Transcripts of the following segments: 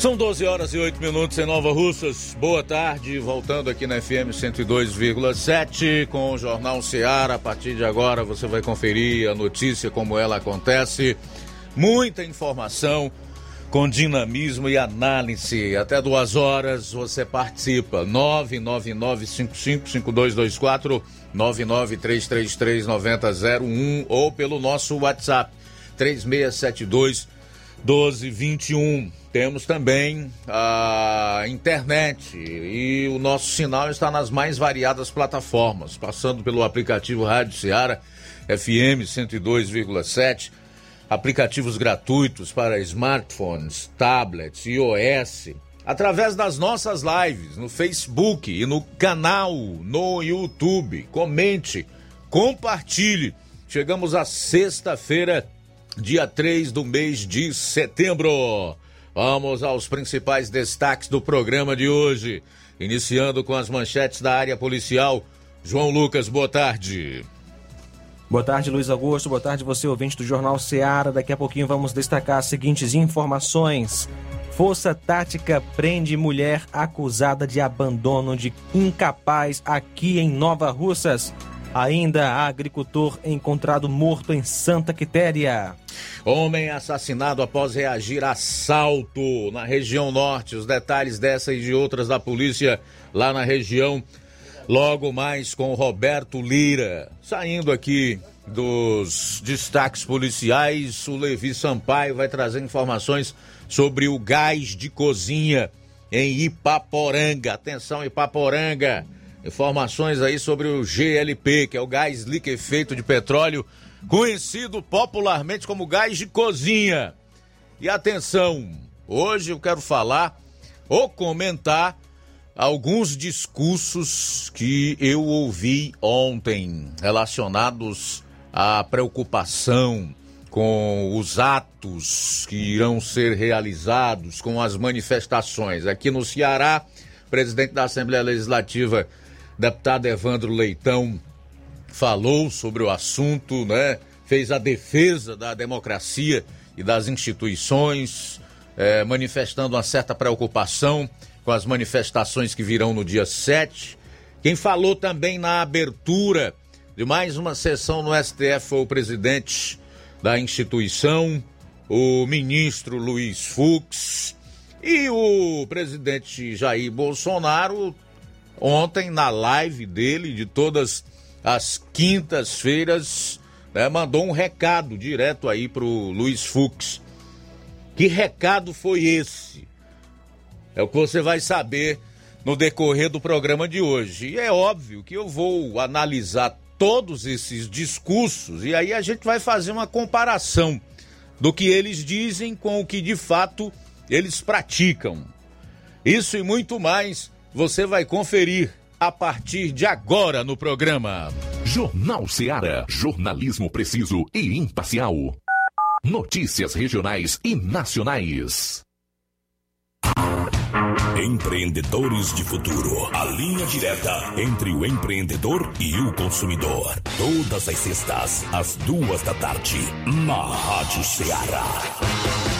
São 12 horas e 8 minutos em Nova Russas. Boa tarde, voltando aqui na FM 102,7 com o Jornal Seara. A partir de agora você vai conferir a notícia como ela acontece. Muita informação com dinamismo e análise. Até duas horas você participa. 999555224 993339001 ou pelo nosso WhatsApp 3672 1221. Temos também a internet e o nosso sinal está nas mais variadas plataformas, passando pelo aplicativo Rádio Ceará FM 102,7, aplicativos gratuitos para smartphones, tablets, iOS, através das nossas lives no Facebook e no canal no YouTube. Comente, compartilhe. Chegamos à sexta-feira, dia 3 do mês de setembro. Vamos aos principais destaques do programa de hoje. Iniciando com as manchetes da área policial. João Lucas, boa tarde. Boa tarde, Luiz Augusto. Boa tarde, você ouvinte do Jornal Seara. Daqui a pouquinho vamos destacar as seguintes informações. Força Tática prende mulher acusada de abandono de incapaz aqui em Nova Russas. Ainda agricultor encontrado morto em Santa Quitéria. Homem assassinado após reagir a assalto na região norte. Os detalhes dessa e de outras da polícia lá na região. Logo mais com Roberto Lira. Saindo aqui dos destaques policiais, o Levi Sampaio vai trazer informações sobre o gás de cozinha em Ipaporanga. Atenção, Ipaporanga. Informações aí sobre o GLP, que é o gás liquefeito de petróleo, conhecido popularmente como gás de cozinha. E atenção, hoje eu quero falar ou comentar alguns discursos que eu ouvi ontem relacionados à preocupação com os atos que irão ser realizados, com as manifestações. Aqui no Ceará, presidente da Assembleia Legislativa deputado Evandro Leitão falou sobre o assunto, né? Fez a defesa da democracia e das instituições, é, manifestando uma certa preocupação com as manifestações que virão no dia 7. Quem falou também na abertura de mais uma sessão no STF foi o presidente da instituição, o ministro Luiz Fux, e o presidente Jair Bolsonaro ontem na live dele de todas as quintas-feiras, né, mandou um recado direto aí pro Luiz Fux. Que recado foi esse? É o que você vai saber no decorrer do programa de hoje. E é óbvio que eu vou analisar todos esses discursos e aí a gente vai fazer uma comparação do que eles dizem com o que de fato eles praticam. Isso e muito mais você vai conferir a partir de agora no programa. Jornal Ceará, jornalismo preciso e imparcial. Notícias regionais e nacionais. Empreendedores de Futuro. A linha direta entre o empreendedor e o consumidor. Todas as sextas, às duas da tarde, na Rádio Ceará.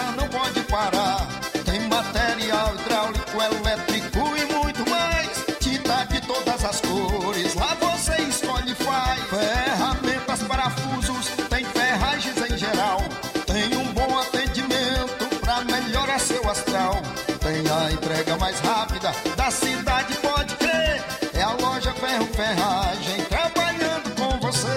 da cidade, pode crer. É a loja Ferro Ferragem trabalhando com você.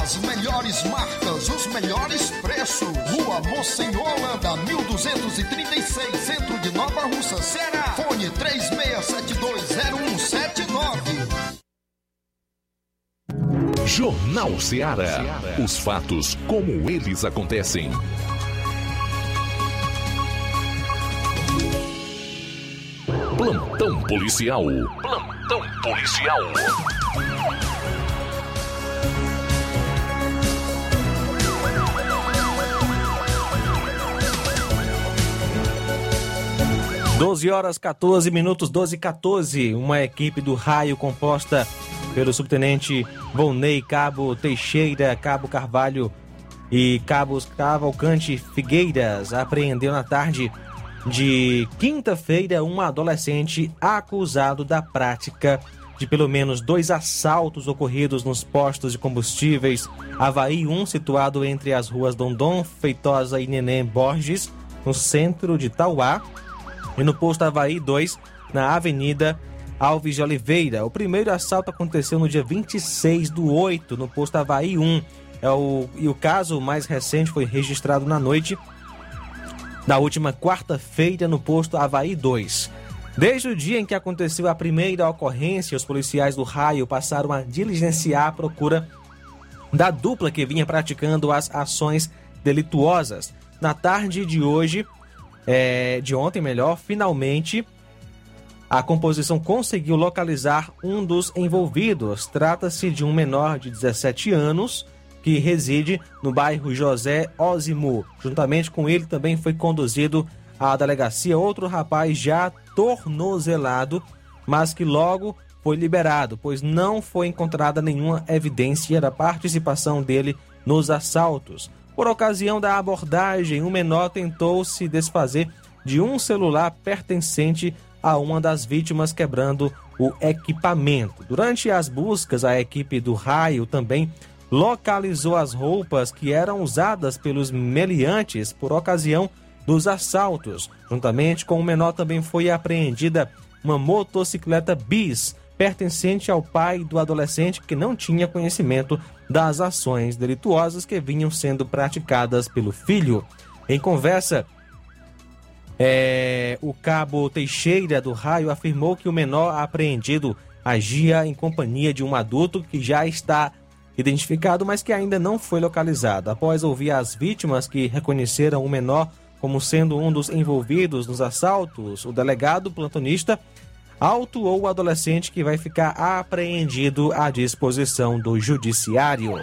As melhores marcas, os melhores preços. Rua Monsenhor Holanda, 1236, centro de Nova Russa, Ceará. Fone 36720179. Jornal Ceará. Os fatos como eles acontecem. Plantão policial. Plantão policial. Doze horas 14 minutos, 12 e 14. Uma equipe do raio composta pelo subtenente Volney, Cabo Teixeira, Cabo Carvalho e Cabos Cavalcante Figueiras apreendeu na tarde de quinta-feira um adolescente acusado da prática de pelo menos dois assaltos ocorridos nos postos de combustíveis Havaí 1, situado entre as ruas Dondon, Feitosa e Neném Borges, no centro de Tauá, e no posto Havaí 2, na Avenida Alves de Oliveira. O primeiro assalto aconteceu no dia 26 do 8, no posto Havaí 1. É o, e o caso mais recente foi registrado na noite da última quarta-feira no posto Havaí 2. Desde o dia em que aconteceu a primeira ocorrência, os policiais do raio passaram a diligenciar a procura da dupla que vinha praticando as ações delituosas. Na tarde de hoje, é, de ontem melhor, finalmente a composição conseguiu localizar um dos envolvidos. Trata-se de um menor de 17 anos que reside no bairro José Ósimo. Juntamente com ele também foi conduzido à delegacia outro rapaz já tornozelado, mas que logo foi liberado, pois não foi encontrada nenhuma evidência da participação dele nos assaltos. Por ocasião da abordagem, o menor tentou se desfazer de um celular pertencente a uma das vítimas, quebrando o equipamento. Durante as buscas, a equipe do raio também localizou as roupas que eram usadas pelos meliantes por ocasião dos assaltos. Juntamente com o menor também foi apreendida uma motocicleta bis pertencente ao pai do adolescente que não tinha conhecimento das ações delituosas que vinham sendo praticadas pelo filho. Em conversa, é, o cabo Teixeira do Raio afirmou que o menor apreendido agia em companhia de um adulto que já está identificado, mas que ainda não foi localizado. Após ouvir as vítimas que reconheceram o menor como sendo um dos envolvidos nos assaltos, o delegado plantonista autuou o adolescente que vai ficar apreendido à disposição do judiciário.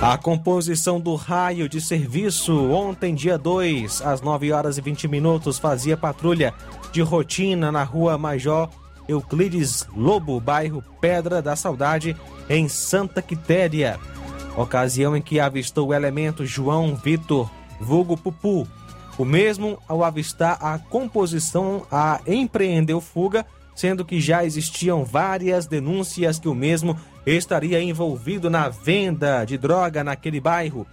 A composição do raio de serviço ontem, dia 2, às 9 horas e 20 minutos, fazia patrulha de rotina na rua Major Euclides Lobo, bairro Pedra da Saudade, em Santa Quitéria. Ocasião em que avistou o elemento João Vitor, vulgo Pupu. O mesmo, ao avistar a composição, a empreendeu fuga, sendo que já existiam várias denúncias que o mesmo estaria envolvido na venda de droga naquele bairro.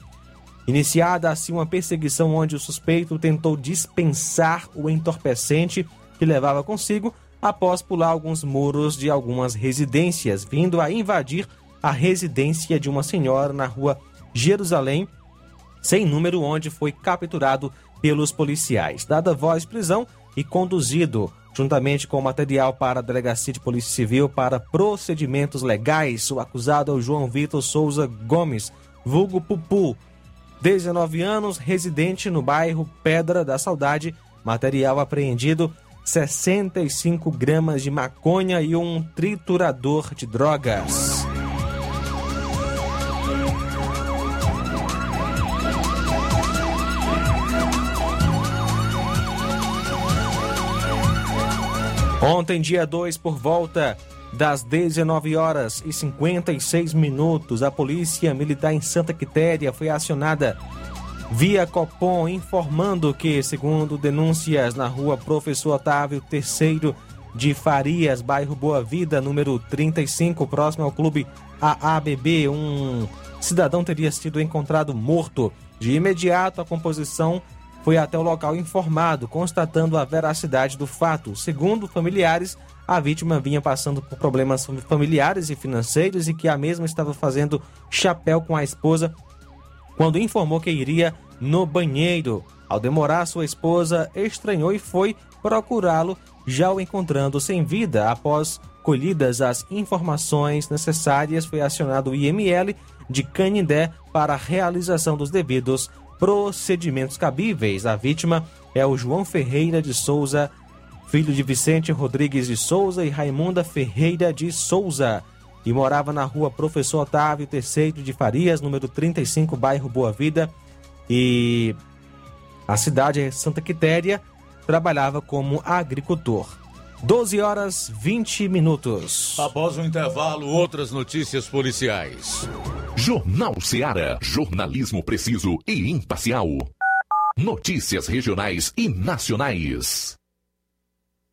Iniciada assim uma perseguição onde o suspeito tentou dispensar o entorpecente que levava consigo após pular alguns muros de algumas residências, vindo a invadir a residência de uma senhora na rua Jerusalém, sem número, onde foi capturado pelos policiais. Dada voz prisão e conduzido juntamente com material para a Delegacia de Polícia Civil para procedimentos legais. O acusado é o João Vitor Souza Gomes, vulgo Pupu, 19 anos, residente no bairro Pedra da Saudade. Material apreendido: 65 gramas de maconha e um triturador de drogas. Ontem, dia 2, por volta das 19 horas e 56 minutos, a Polícia Militar em Santa Quitéria foi acionada via Copom, informando que, segundo denúncias na rua Professor Otávio III de Farias, bairro Boa Vida, número 35, próximo ao clube AABB, um cidadão teria sido encontrado morto. De imediato, a composição foi até o local informado, constatando a veracidade do fato. Segundo familiares, a vítima vinha passando por problemas familiares e financeiros e que a mesma estava fazendo chapéu com a esposa quando informou que iria no banheiro. Ao demorar, sua esposa estranhou e foi procurá-lo, já o encontrando sem vida. Após colhidas as informações necessárias, foi acionado o IML de Canindé para a realização dos devidos procedimentos cabíveis. A vítima é o João Ferreira de Souza, filho de Vicente Rodrigues de Souza e Raimunda Ferreira de Souza, e morava na rua Professor Otávio III de Farias, número 35, bairro Boa Vida, e a cidade é Santa Quitéria, trabalhava como agricultor. 12 horas 20 minutos. Após o intervalo, outras notícias policiais. Jornal Seara. Jornalismo preciso e imparcial. Notícias regionais e nacionais.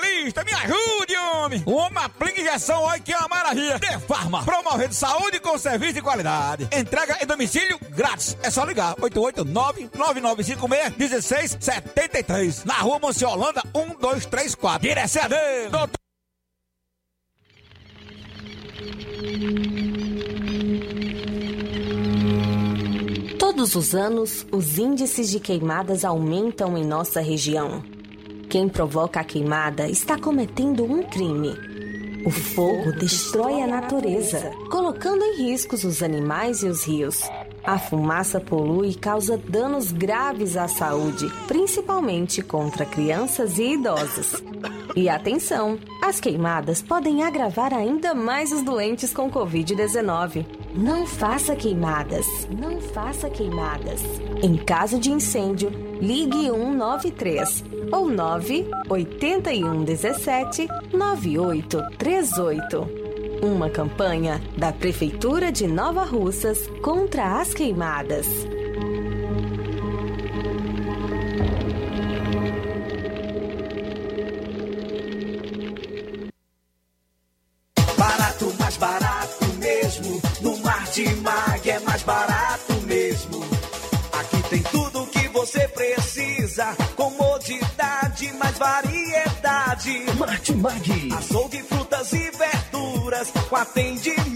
me ajude, homem! Uma aplica injeção, olha que é uma maravilha! De Farma, promovendo saúde com serviço de qualidade. Entrega em domicílio grátis. É só ligar: 889-9956-1673. Na rua Monsiolanda, 1234. Direção a Deus, doutor. Todos os anos, os índices de queimadas aumentam em nossa região. Quem provoca a queimada está cometendo um crime. O fogo destrói a natureza, colocando em riscos os animais e os rios. A fumaça polui e causa danos graves à saúde, principalmente contra crianças e idosos. E atenção, as queimadas podem agravar ainda mais os doentes com Covid-19. Não faça queimadas. Não faça queimadas. Em caso de incêndio, ligue 193 ou 98117 9838. Uma campanha da Prefeitura de Nova Russas contra as queimadas. Variedade. Martimag. Açougue, frutas e verduras. Com atendimento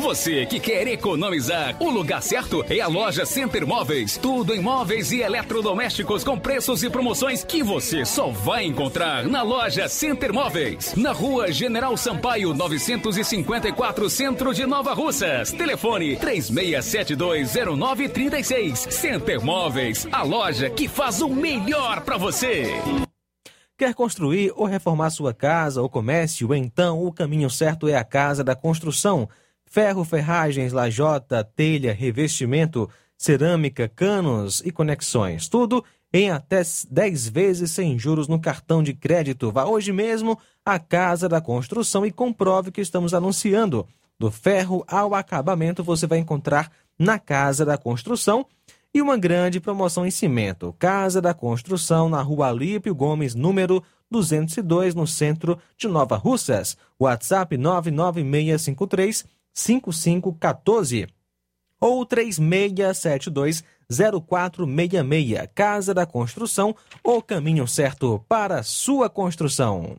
Você que quer economizar, o lugar certo é a loja Center Móveis. Tudo em móveis e eletrodomésticos com preços e promoções que você só vai encontrar na loja Center Móveis. Na rua General Sampaio, 954, Centro de Nova Russas. Telefone 36720936. Center Móveis, a loja que faz o melhor para você. Quer construir ou reformar sua casa ou comércio? Então o caminho certo é a Casa da Construção. Ferro, ferragens, lajota, telha, revestimento, cerâmica, canos e conexões. Tudo em até 10 vezes sem juros no cartão de crédito. Vá hoje mesmo à Casa da Construção e comprove o que estamos anunciando. Do ferro ao acabamento você vai encontrar na Casa da Construção e uma grande promoção em cimento. Casa da Construção, na rua Alípio Gomes, número 202, no centro de Nova Russas. WhatsApp 99653 5514 ou 3672 0466. Casa da Construção, o caminho certo para sua construção.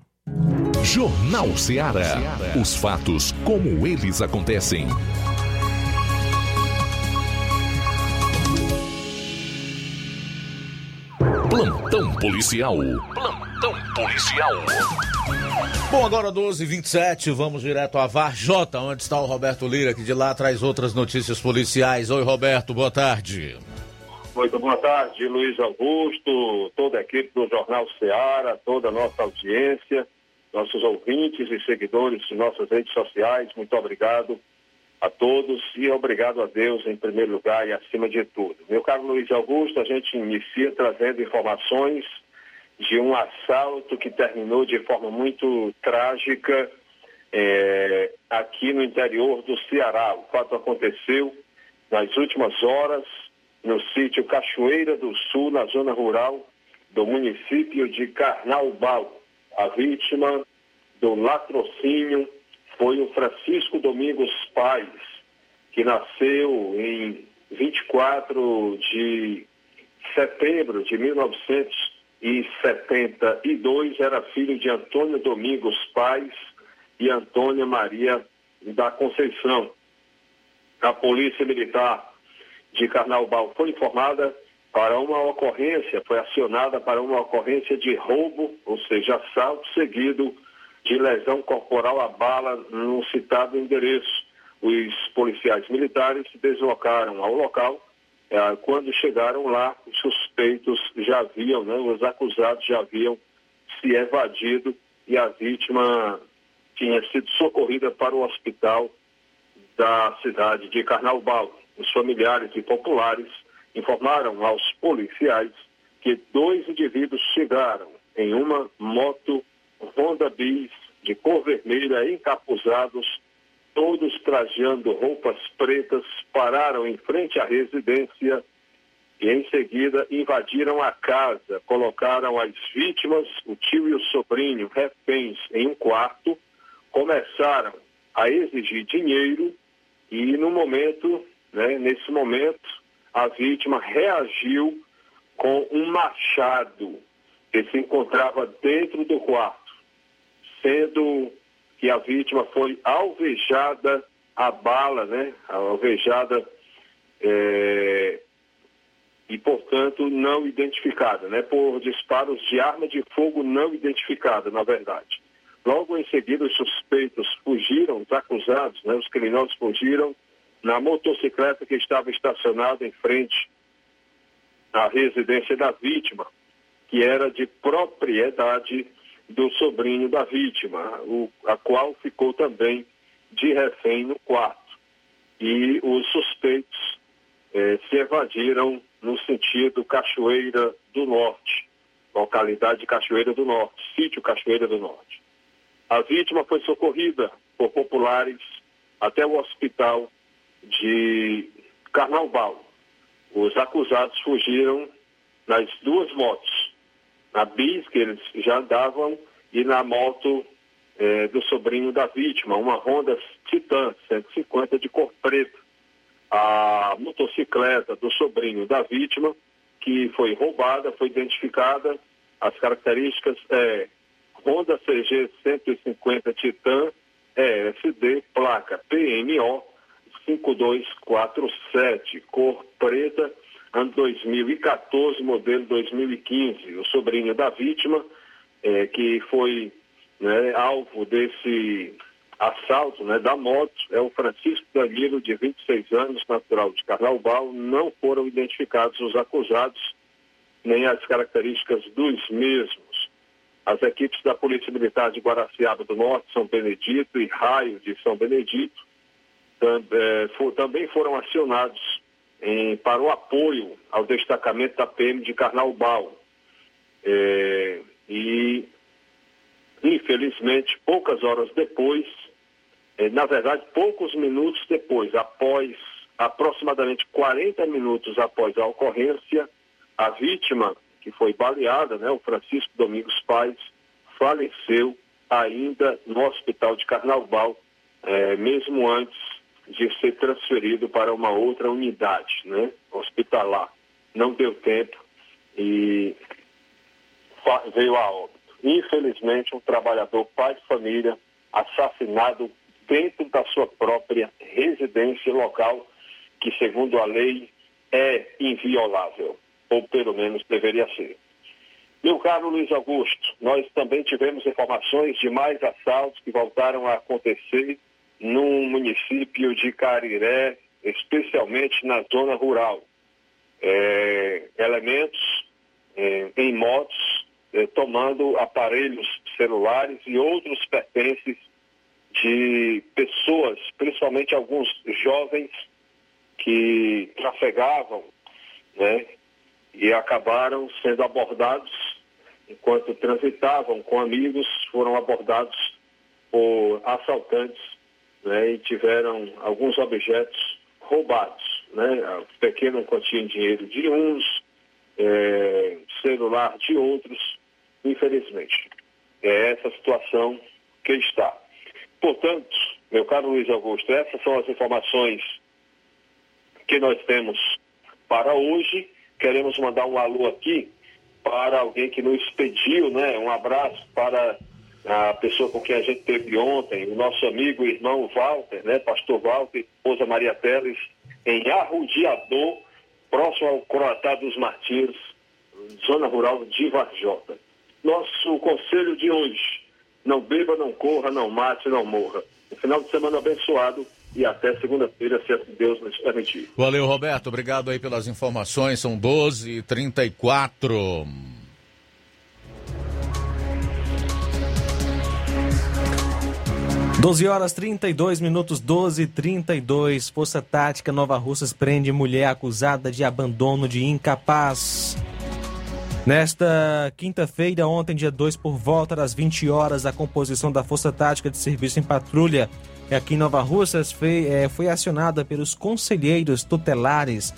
Jornal Ceará. Os fatos como eles acontecem. Plantão policial. Plantão policial. Bom, agora 12h27, vamos direto a Varjota, onde está o Roberto Lira, que de lá traz outras notícias policiais. Oi, Roberto, boa tarde. Muito boa tarde, Luiz Augusto, toda a equipe do Jornal Ceará, toda a nossa audiência, nossos ouvintes e seguidores de nossas redes sociais, muito obrigado a todos e obrigado a Deus em primeiro lugar e acima de tudo. Meu caro Luiz Augusto, a gente inicia trazendo informações de um assalto que terminou de forma muito trágica é, aqui no interior do Ceará. O fato aconteceu nas últimas horas no sítio Cachoeira do Sul, na zona rural do município de Carnaubal. A vítima do latrocínio foi o Francisco Domingos Paz, que nasceu em 24 de setembro de 1972, era filho de Antônio Domingos Paz e Antônia Maria da Conceição. A Polícia Militar de Carnaubal foi informada para uma ocorrência, foi acionada para uma ocorrência de roubo, ou seja, assalto seguido de lesão corporal a bala no citado endereço. Os policiais militares se deslocaram ao local. Eh, quando chegaram lá, os suspeitos já haviam, né, os acusados já haviam se evadido e a vítima tinha sido socorrida para o hospital da cidade de Carnaubal. Os familiares e populares informaram aos policiais que dois indivíduos chegaram em uma moto Honda Bis de cor vermelha, encapuzados, todos trajando roupas pretas, pararam em frente à residência e em seguida invadiram a casa, colocaram as vítimas, o tio e o sobrinho, reféns, em um quarto, começaram a exigir dinheiro e no momento, né, nesse momento, a vítima reagiu com um machado que se encontrava dentro do quarto, sendo que a vítima foi alvejada a bala, né? Alvejada é, e, portanto, não identificada, né? Por disparos de arma de fogo não identificada, na verdade. Logo em seguida, os suspeitos fugiram, os acusados, né? Os criminosos fugiram na motocicleta que estava estacionada em frente à residência da vítima, que era de propriedade do sobrinho da vítima, o, a qual ficou também de refém no quarto. E os suspeitos eh, se evadiram no sentido Cachoeira do Norte, localidade de Cachoeira do Norte, sítio Cachoeira do Norte. A vítima foi socorrida por populares até o hospital de Carnaubal. Os acusados fugiram nas duas motos, na bis que eles já andavam e na moto é, do sobrinho da vítima, uma Honda Titan 150 de cor preta. A motocicleta do sobrinho da vítima, que foi roubada, foi identificada, as características é Honda CG 150 Titan ESD, placa PMO 5247, cor preta, ano 2014, modelo 2015. O sobrinho da vítima, é, que foi né, alvo desse assalto né, da moto, é o Francisco Danilo, de 26 anos, natural de Carnaubal. Não foram identificados os acusados, nem as características dos mesmos. As equipes da Polícia Militar de Guaraciaba do Norte, São Benedito e Raio de São Benedito é, também foram acionados em, para o apoio ao destacamento da PM de Carnaubal. É, e, infelizmente, poucas horas depois, é, na verdade, poucos minutos depois, após aproximadamente 40 minutos após a ocorrência, a vítima, que foi baleada, né, o Francisco Domingos Paz, faleceu ainda no hospital de Carnaubal, é, mesmo antes de ser transferido para uma outra unidade né, hospitalar. Não deu tempo e veio a óbito. Infelizmente, um trabalhador pai de família assassinado dentro da sua própria residência local, que segundo a lei é inviolável, ou pelo menos deveria ser. Meu caro Luiz Augusto, nós também tivemos informações de mais assaltos que voltaram a acontecer no município de Cariré, especialmente na zona rural. É, elementos é, em motos é, tomando aparelhos celulares e outros pertences de pessoas, principalmente alguns jovens que trafegavam, né, e acabaram sendo abordados enquanto transitavam com amigos, foram abordados por assaltantes né, e tiveram alguns objetos roubados, né, pequena quantia de dinheiro de uns, é, celular de outros, infelizmente. É essa situação que está. Portanto, meu caro Luiz Augusto, essas são as informações que nós temos para hoje. Queremos mandar um alô aqui para alguém que nos pediu, né? Um abraço para a pessoa com quem a gente teve ontem, o nosso amigo irmão Walter, né? Pastor Walter, esposa Maria Teles, em Arrudiador, próximo ao Croatá dos Martins, zona rural de Varjota. Nosso conselho de hoje, não beba, não corra, não mate, não morra. Um final de semana abençoado e até segunda-feira, se assim Deus nos permitir. Valeu, Roberto. Obrigado aí pelas informações. São 12h34. 12 horas 32 minutos, 12 32 Força Tática Nova Russas prende mulher acusada de abandono de incapaz. Nesta quinta-feira, ontem, dia 2, por volta das 20 horas, a composição da Força Tática de Serviço em Patrulha aqui em Nova Russas foi, é, foi acionada pelos conselheiros tutelares,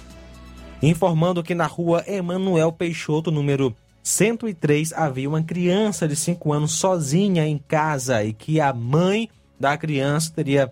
informando que na rua Emanuel Peixoto, número 103, havia uma criança de 5 anos sozinha em casa e que a mãe da criança teria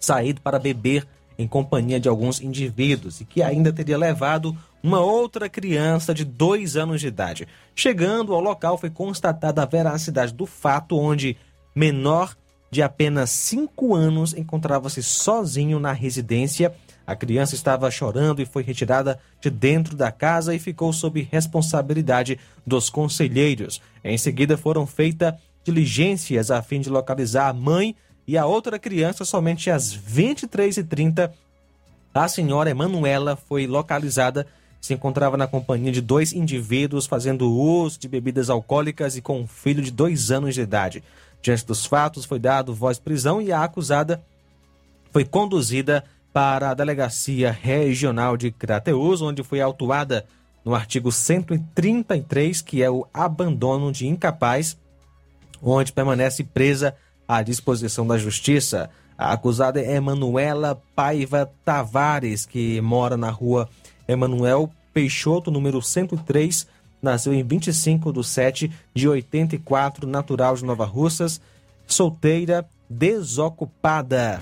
saído para beber em companhia de alguns indivíduos e que ainda teria levado uma outra criança de dois anos de idade. Chegando ao local, foi constatada a veracidade do fato, onde menor de apenas cinco anos encontrava-se sozinho na residência. A criança estava chorando e foi retirada de dentro da casa e ficou sob responsabilidade dos conselheiros. Em seguida, foram feitas diligências a fim de localizar a mãe e a outra criança somente às 23h30. A senhora Emanuela foi localizada, se encontrava na companhia de dois indivíduos fazendo uso de bebidas alcoólicas e com um filho de dois anos de idade. Diante dos fatos, foi dado voz prisão e a acusada foi conduzida para a Delegacia Regional de Crateus, onde foi autuada no artigo 133, que é o abandono de incapaz, onde permanece presa à disposição da Justiça. A acusada é Emanuela Paiva Tavares, que mora na rua Emanuel Peixoto, número 103, nasceu em 25 de 7 de 84, natural de Nova Russas, solteira, desocupada.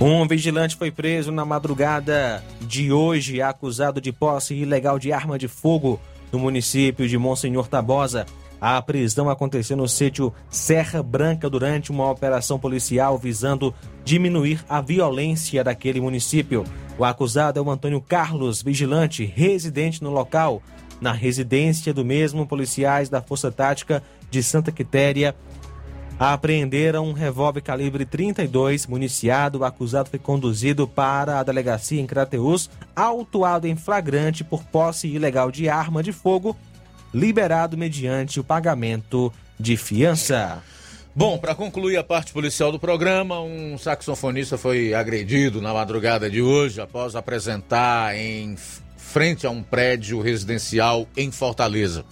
Um vigilante foi preso na madrugada de hoje, acusado de posse ilegal de arma de fogo no município de Monsenhor Tabosa. A prisão aconteceu no sítio Serra Branca durante uma operação policial visando diminuir a violência daquele município. O acusado é o Antônio Carlos, vigilante, residente no local. Na residência do mesmo, policiais da Força Tática de Santa Quitéria apreenderam um revólver calibre 32 municiado. O acusado foi conduzido para a delegacia em Crateus, autuado em flagrante por posse ilegal de arma de fogo, liberado mediante o pagamento de fiança. Bom, para concluir a parte policial do programa, um saxofonista foi agredido na madrugada de hoje após apresentar em frente a um prédio residencial em Fortaleza.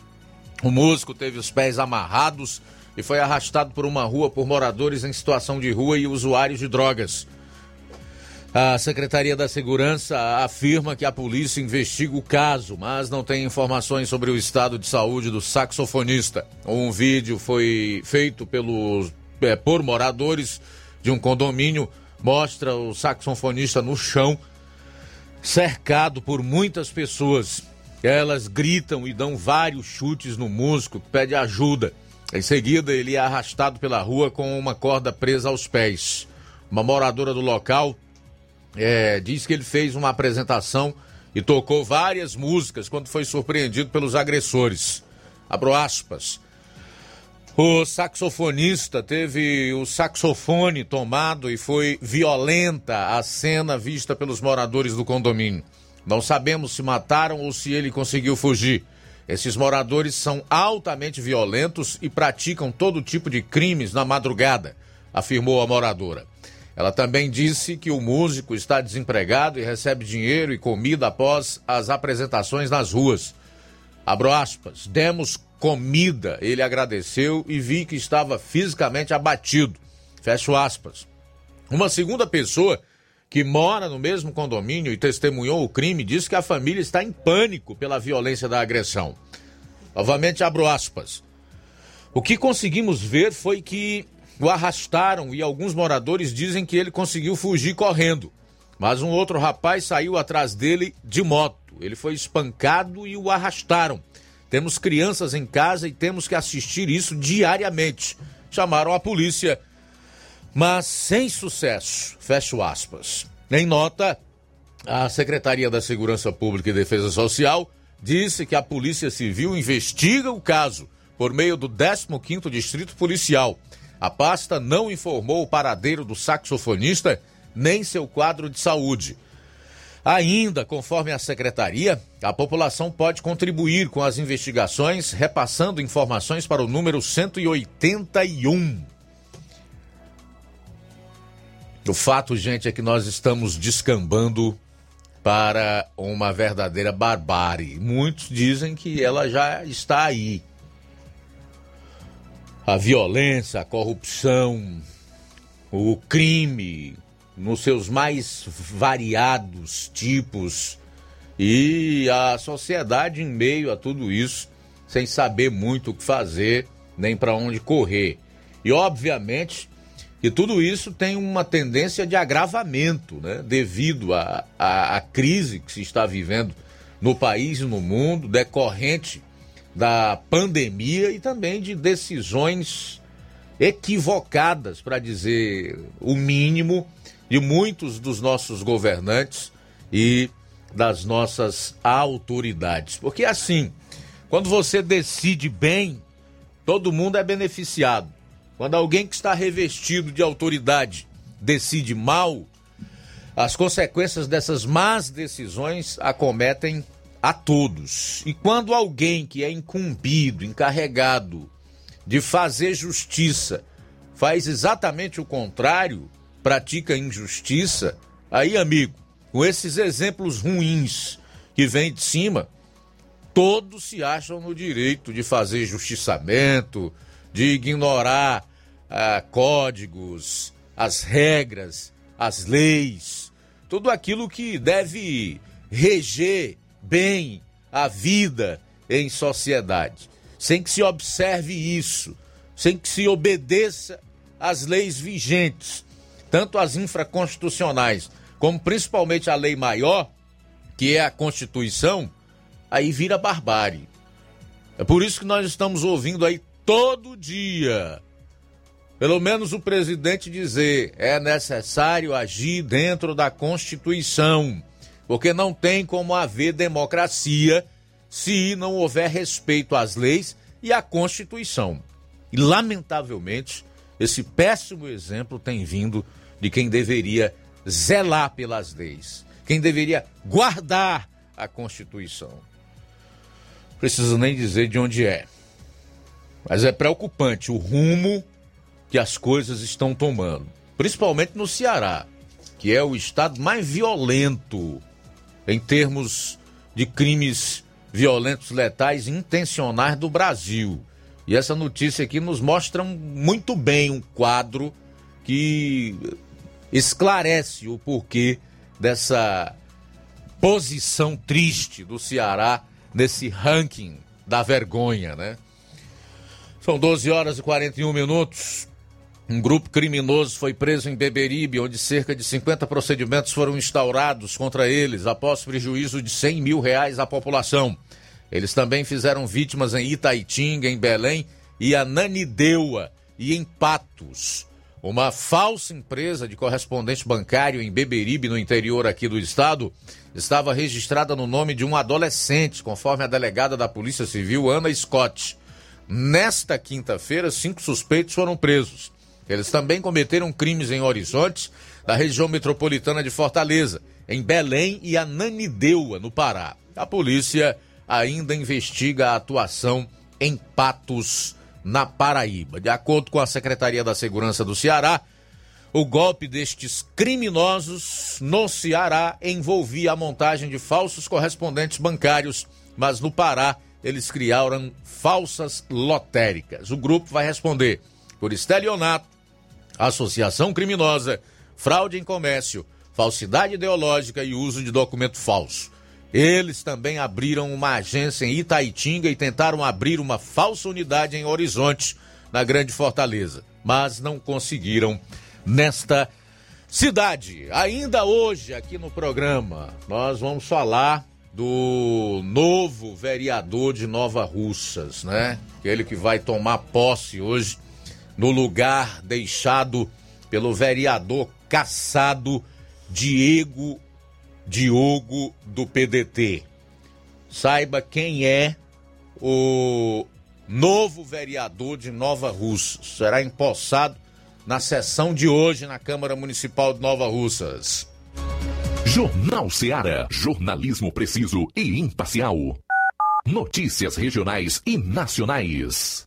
O músico teve os pés amarrados e foi arrastado por uma rua por moradores em situação de rua e usuários de drogas. A Secretaria da Segurança afirma que a polícia investiga o caso, mas não tem informações sobre o estado de saúde do saxofonista. Um vídeo foi feito pelos, é, por moradores de um condomínio, mostra o saxofonista no chão, cercado por muitas pessoas. Elas gritam e dão vários chutes no músico, pede ajuda. Em seguida, ele é arrastado pela rua com uma corda presa aos pés. Uma moradora do local é, diz que ele fez uma apresentação e tocou várias músicas quando foi surpreendido pelos agressores. Abro aspas. O saxofonista teve o saxofone tomado e foi violenta a cena vista pelos moradores do condomínio. Não sabemos se mataram ou se ele conseguiu fugir. Esses moradores são altamente violentos e praticam todo tipo de crimes na madrugada, afirmou a moradora. Ela também disse que o músico está desempregado e recebe dinheiro e comida após as apresentações nas ruas. Abro aspas, demos comida, ele agradeceu e vi que estava fisicamente abatido. Fecho aspas. Uma segunda pessoa que mora no mesmo condomínio e testemunhou o crime, diz que a família está em pânico pela violência da agressão. Novamente abro aspas. O que conseguimos ver foi que o arrastaram e alguns moradores dizem que ele conseguiu fugir correndo. Mas um outro rapaz saiu atrás dele de moto. Ele foi espancado e o arrastaram. Temos crianças em casa e temos que assistir isso diariamente. Chamaram a polícia, mas sem sucesso. Fecho aspas. Em nota, a Secretaria da Segurança Pública e Defesa Social disse que a Polícia Civil investiga o caso por meio do 15º Distrito Policial. A pasta não informou o paradeiro do saxofonista nem seu quadro de saúde. Ainda, conforme a secretaria, a população pode contribuir com as investigações, repassando informações para o número 181. O fato, gente, é que nós estamos descambando para uma verdadeira barbárie. Muitos dizem que ela já está aí. A violência, a corrupção, o crime, nos seus mais variados tipos, e a sociedade em meio a tudo isso, sem saber muito o que fazer, nem para onde correr. E, obviamente, e tudo isso tem uma tendência de agravamento, né? devido à a, a, a, crise que se está vivendo no país e no mundo, decorrente da pandemia e também de decisões equivocadas, para dizer o mínimo, de muitos dos nossos governantes e das nossas autoridades. Porque assim, quando você decide bem, todo mundo é beneficiado. Quando alguém que está revestido de autoridade decide mal, as consequências dessas más decisões acometem a todos. E quando alguém que é incumbido, encarregado de fazer justiça, faz exatamente o contrário, pratica injustiça, aí, amigo, com esses exemplos ruins que vêm de cima, todos se acham no direito de fazer justiçamento, de ignorar ah, códigos, as regras, as leis, tudo aquilo que deve reger bem a vida em sociedade, sem que se observe isso, sem que se obedeça às leis vigentes, tanto as infraconstitucionais, como principalmente a lei maior, que é a Constituição, aí vira barbárie. É por isso que nós estamos ouvindo aí todo dia pelo menos o presidente dizer é necessário agir dentro da Constituição, porque não tem como haver democracia se não houver respeito às leis e à Constituição. E, lamentavelmente, esse péssimo exemplo tem vindo de quem deveria zelar pelas leis, quem deveria guardar a Constituição. Preciso nem dizer de onde é. Mas é preocupante o rumo que as coisas estão tomando, principalmente no Ceará, que é o estado mais violento em termos de crimes violentos, letais intencionais do Brasil. E essa notícia aqui nos mostra muito bem um quadro que esclarece o porquê dessa posição triste do Ceará nesse ranking da vergonha, né? São 12 horas e 41 minutos. Um grupo criminoso foi preso em Beberibe, onde cerca de 50 procedimentos foram instaurados contra eles, após prejuízo de 100 mil reais à população. Eles também fizeram vítimas em Itaitinga, em Belém e Ananindeua e em Patos. Uma falsa empresa de correspondente bancário em Beberibe, no interior aqui do estado, estava registrada no nome de um adolescente, conforme a delegada da Polícia Civil, Ana Scott. Nesta quinta-feira, cinco suspeitos foram presos. Eles também cometeram crimes em Horizonte, na região metropolitana de Fortaleza, em Belém e Ananindeua, no Pará. A polícia ainda investiga a atuação em Patos, na Paraíba. De acordo com a Secretaria da Segurança do Ceará, o golpe destes criminosos no Ceará envolvia a montagem de falsos correspondentes bancários, mas no Pará eles criaram falsas lotéricas. O grupo vai responder por estelionato, associação criminosa, fraude em comércio, falsidade ideológica e uso de documento falso. Eles também abriram uma agência em Itaitinga e tentaram abrir uma falsa unidade em Horizonte, na Grande Fortaleza. mas não conseguiram nesta cidade. Ainda hoje, aqui no programa, nós vamos falar do novo vereador de Nova Russas, né? Aquele que vai tomar posse hoje no lugar deixado pelo vereador caçado Diego Diogo do PDT. Saiba quem é o novo vereador de Nova Russas. Será empossado na sessão de hoje na Câmara Municipal de Nova Russas. Jornal Seara. Jornalismo preciso e imparcial. Notícias regionais e nacionais.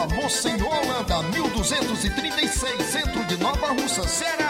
Rua Monsenhor Holanda, 1236, centro de Nova Russa, Ceará.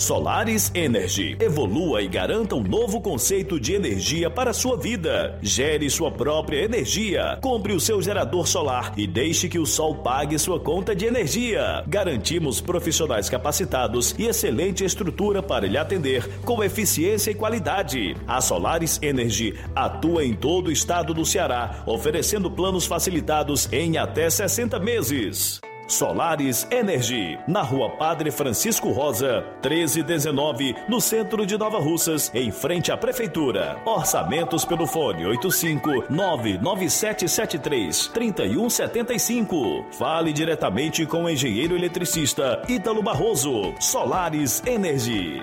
Solaris Energy. Evolua e garanta um novo conceito de energia para a sua vida. Gere sua própria energia. Compre o seu gerador solar e deixe que o sol pague sua conta de energia. Garantimos profissionais capacitados e excelente estrutura para lhe atender com eficiência e qualidade. A Solaris Energy atua em todo o estado do Ceará, oferecendo planos facilitados em até 60 meses. Solares Energy, na rua Padre Francisco Rosa, 1319, no centro de Nova Russas, em frente à Prefeitura. Orçamentos pelo fone 85 99773 3175. Fale diretamente com o engenheiro eletricista Ítalo Barroso. Solares Energy.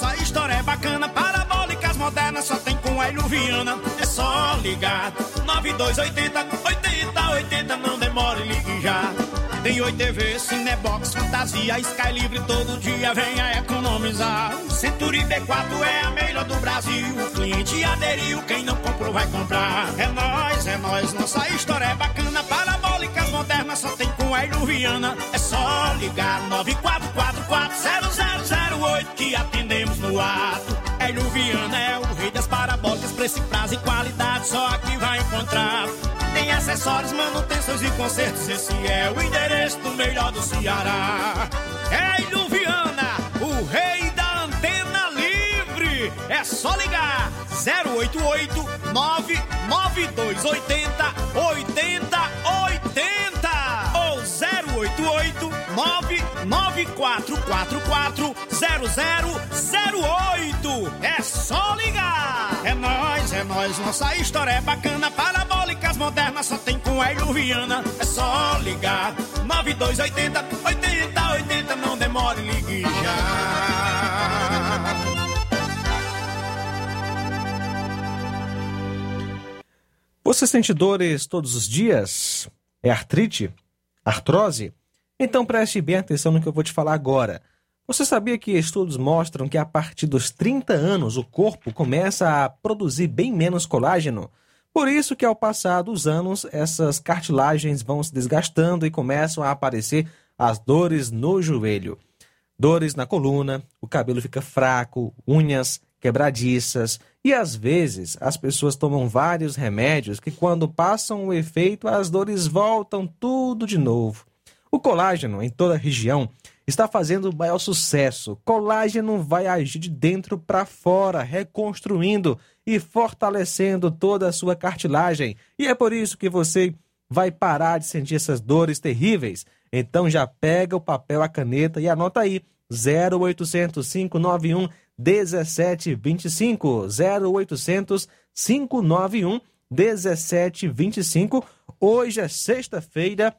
Nossa história é bacana, parabólicas modernas só tem com Hélio Viana, é só ligar, 9280, 80, 80, não demore, ligue já. Tem 8 TV, Cinebox, Fantasia, Sky Livre, todo dia venha economizar. Century B4 é a melhor do Brasil. O cliente aderiu, quem não comprou vai comprar. É nóis, é nóis, nossa história é bacana. Parabólicas modernas só tem com a Viana. É só ligar 94440008 que atendemos no ato. Hélio é o rei das parabólicas, preço, prazo e qualidade, só aqui vai encontrar. Acessórios, manutenções e consertos, esse é o endereço do melhor do Ceará. Hélio Viana, o rei da antena livre. É só ligar 088 99280 8080 ou 088 99444 0008. É só ligar. É nós, é nós, nossa história é bacana. Parabólicas modernas só tem com Hélio Viana. É só ligar 9280 8080. Não demore, ligue já. Você sente dores todos os dias? É artrite? Artrose? Então preste bem atenção no que eu vou te falar agora. Você sabia que estudos mostram que a partir dos 30 anos o corpo começa a produzir bem menos colágeno? Por isso que ao passar dos anos, essas cartilagens vão se desgastando e começam a aparecer as dores no joelho. Dores na coluna, o cabelo fica fraco, unhas quebradiças e às vezes as pessoas tomam vários remédios que quando passam o efeito as dores voltam tudo de novo. O colágeno em toda a região está fazendo maior sucesso. Colágeno vai agir de dentro para fora, reconstruindo e fortalecendo toda a sua cartilagem. E é por isso que você vai parar de sentir essas dores terríveis. Então já pega o papel, a caneta e anota aí 0800 591 1725 0800 591 1725. Hoje é sexta-feira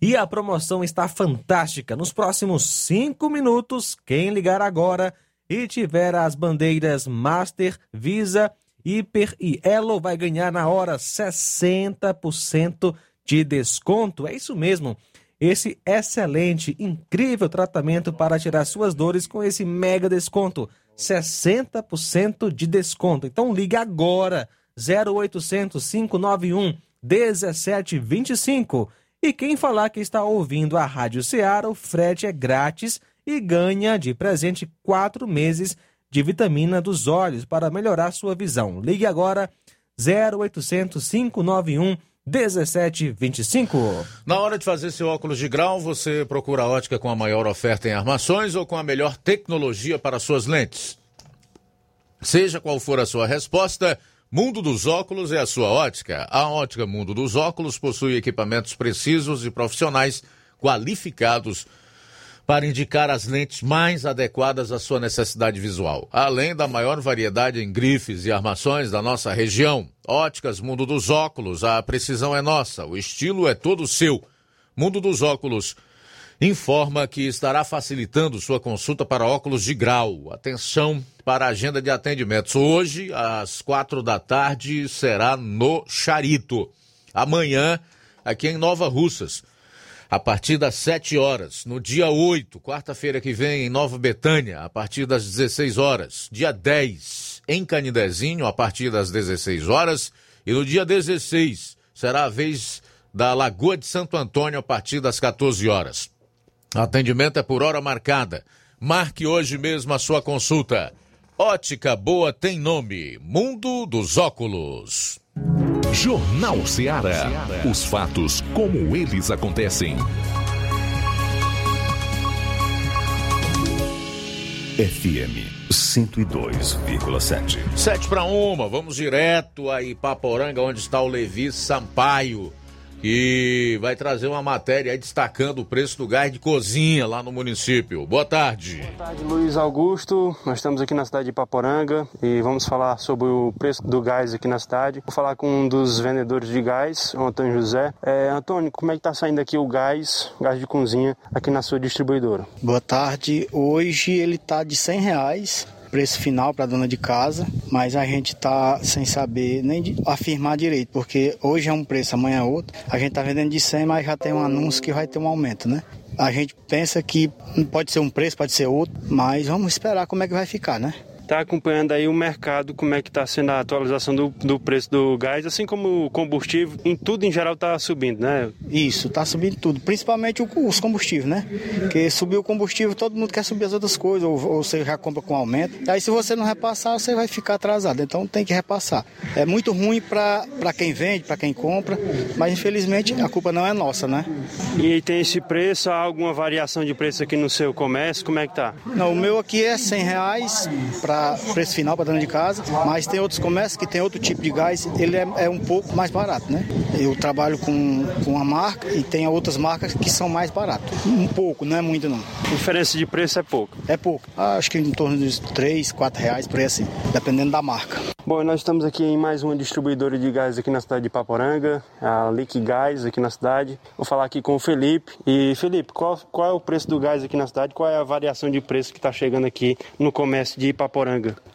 e a promoção está fantástica. Nos próximos cinco minutos, quem ligar agora e tiver as bandeiras Master, Visa, Hiper e Elo vai ganhar na hora 60% de desconto. É isso mesmo. Esse excelente, incrível tratamento para tirar suas dores com esse mega desconto. 60% de desconto. Então ligue agora. 0800 591 1725 e quem falar que está ouvindo a Rádio Ceará, o frete é grátis e ganha de presente quatro meses de vitamina dos olhos para melhorar sua visão. Ligue agora 0800 591 1725. Na hora de fazer seu óculos de grau, você procura a ótica com a maior oferta em armações ou com a melhor tecnologia para suas lentes? Seja qual for a sua resposta, Mundo dos Óculos é a sua ótica. A ótica Mundo dos Óculos possui equipamentos precisos e profissionais qualificados para indicar as lentes mais adequadas à sua necessidade visual. Além da maior variedade em grifes e armações da nossa região, Óticas Mundo dos Óculos, a precisão é nossa, o estilo é todo seu. Mundo dos Óculos informa que estará facilitando sua consulta para óculos de grau. Atenção para a agenda de atendimentos. Hoje, às quatro da tarde, será no Charito. Amanhã, aqui em Nova Russas, a partir das 7 horas. No dia 8, quarta-feira que vem, em Nova Betânia, a partir das 16 horas. Dia 10, em Canidezinho, a partir das 16 horas. E no dia 16, será a vez da Lagoa de Santo Antônio, a partir das 14 horas. Atendimento é por hora marcada. Marque hoje mesmo a sua consulta. Ótica Boa tem nome: Mundo dos Óculos. Jornal Ceará. Os fatos como eles acontecem. FM 102,7. Sete para uma, vamos direto a Ipaporanga, onde está o Levi Sampaio que vai trazer uma matéria destacando o preço do gás de cozinha lá no município. Boa tarde. Boa tarde, Luiz Augusto. Nós estamos aqui na cidade de Paporanga e vamos falar sobre o preço do gás aqui na cidade. Vou falar com um dos vendedores de gás, o Antônio José. É, Antônio, como é que está saindo aqui o gás, gás de cozinha, aqui na sua distribuidora? Boa tarde. Hoje ele está de 100 reais preço final para dona de casa, mas a gente tá sem saber nem afirmar direito, porque hoje é um preço, amanhã é outro. A gente tá vendendo de 100, mas já tem um anúncio que vai ter um aumento, né? A gente pensa que pode ser um preço, pode ser outro, mas vamos esperar como é que vai ficar, né? Está acompanhando aí o mercado, como é que está sendo a atualização do, do preço do gás, assim como o combustível, em tudo em geral está subindo, né? Isso, está subindo tudo, principalmente os combustíveis, né? Porque subiu o combustível, todo mundo quer subir as outras coisas, ou, ou você já compra com aumento. E aí se você não repassar, você vai ficar atrasado, então tem que repassar. É muito ruim para quem vende, para quem compra, mas infelizmente a culpa não é nossa, né? E tem esse preço, há alguma variação de preço aqui no seu comércio, como é que tá? Não, o meu aqui é 100 reais para preço final para dona de casa, mas tem outros comércios que tem outro tipo de gás, ele é, é, um pouco mais barato, né? Eu trabalho com, com uma marca e tem outras marcas que são mais baratas. Um pouco, não é muito não. A diferença de preço é pouco? É pouco. Ah, acho que em torno de 3, 4 reais por aí assim, dependendo da marca. Bom, nós estamos aqui em mais uma distribuidora de gás aqui na cidade de Paporanga, a Lick Gás aqui na cidade. Vou falar aqui com o Felipe. E Felipe, qual, qual é o preço do gás aqui na cidade? Qual é a variação de preço que está chegando aqui no comércio de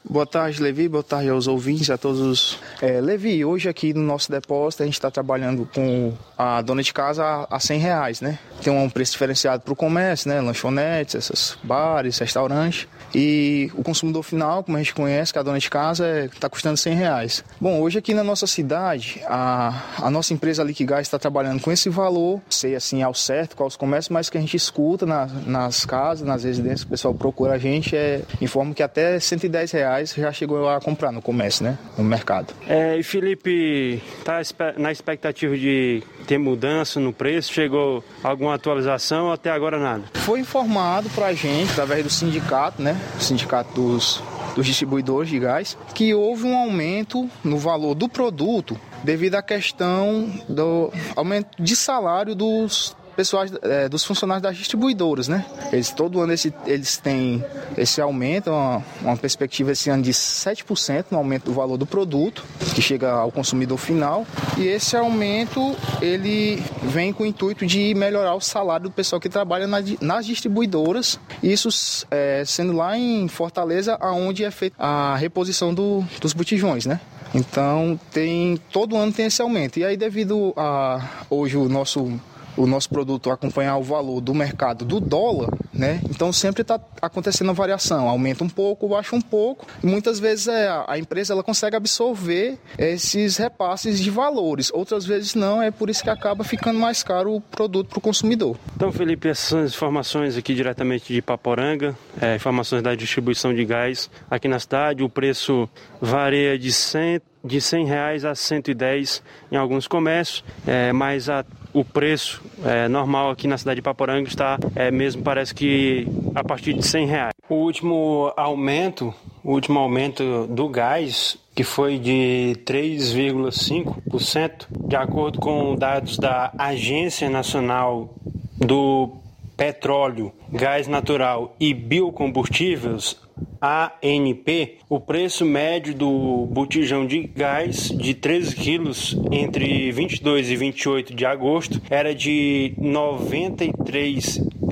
Boa tarde, Levi. Boa tarde aos ouvintes, a todos os. É, Levi, hoje aqui no nosso depósito a gente está trabalhando com a dona de casa a 100 reais, né? Tem um preço diferenciado para o comércio, né? Lanchonetes, esses bares, restaurantes. E o consumidor final, como a gente conhece, que é a dona de casa, está é, custando 100 reais. Bom, hoje aqui na nossa cidade, a, a nossa empresa Liquigás está trabalhando com esse valor, sei assim ao certo qual os comércios, mas que a gente escuta na, nas casas, nas residências, o pessoal procura a gente, é, informa que até 110 reais já chegou a comprar no comércio, né? No mercado. É, e Felipe, tá na expectativa de ter mudança no preço? Chegou alguma atualização ou até agora nada? Foi informado para a gente, através do sindicato, né? O sindicato dos, dos distribuidores de gás, que houve um aumento no valor do produto devido à questão do aumento de salário dos pessoais, é, dos funcionários das distribuidoras, né? Eles todo ano esse, eles têm esse aumento, uma, uma perspectiva esse ano de 7% no aumento do valor do produto que chega ao consumidor final. E esse aumento ele vem com o intuito de melhorar o salário do pessoal que trabalha nas, nas distribuidoras. Isso é, sendo lá em Fortaleza, aonde é feita a reposição do, dos botijões, né? Então tem todo ano tem esse aumento. E aí devido a hoje o nosso o nosso produto acompanhar o valor do mercado do dólar, né? Então sempre está acontecendo a variação, aumenta um pouco, baixa um pouco. E muitas vezes é, a empresa ela consegue absorver esses repasses de valores, outras vezes não, é por isso que acaba ficando mais caro o produto para o consumidor. Então, Felipe, essas informações aqui diretamente de Paporanga, é, informações da distribuição de gás aqui na cidade. O preço varia de 100 de 100 reais a 110 em alguns comércios, é, mas a o preço é, normal aqui na cidade de Paporanga está é, mesmo parece que a partir de 100 reais. O último aumento o último aumento do gás, que foi de 3,5%, de acordo com dados da Agência Nacional do Petróleo, Gás Natural e Biocombustíveis, ANP, o preço médio do botijão de gás de 13 quilos entre 22 e 28 de agosto era de R$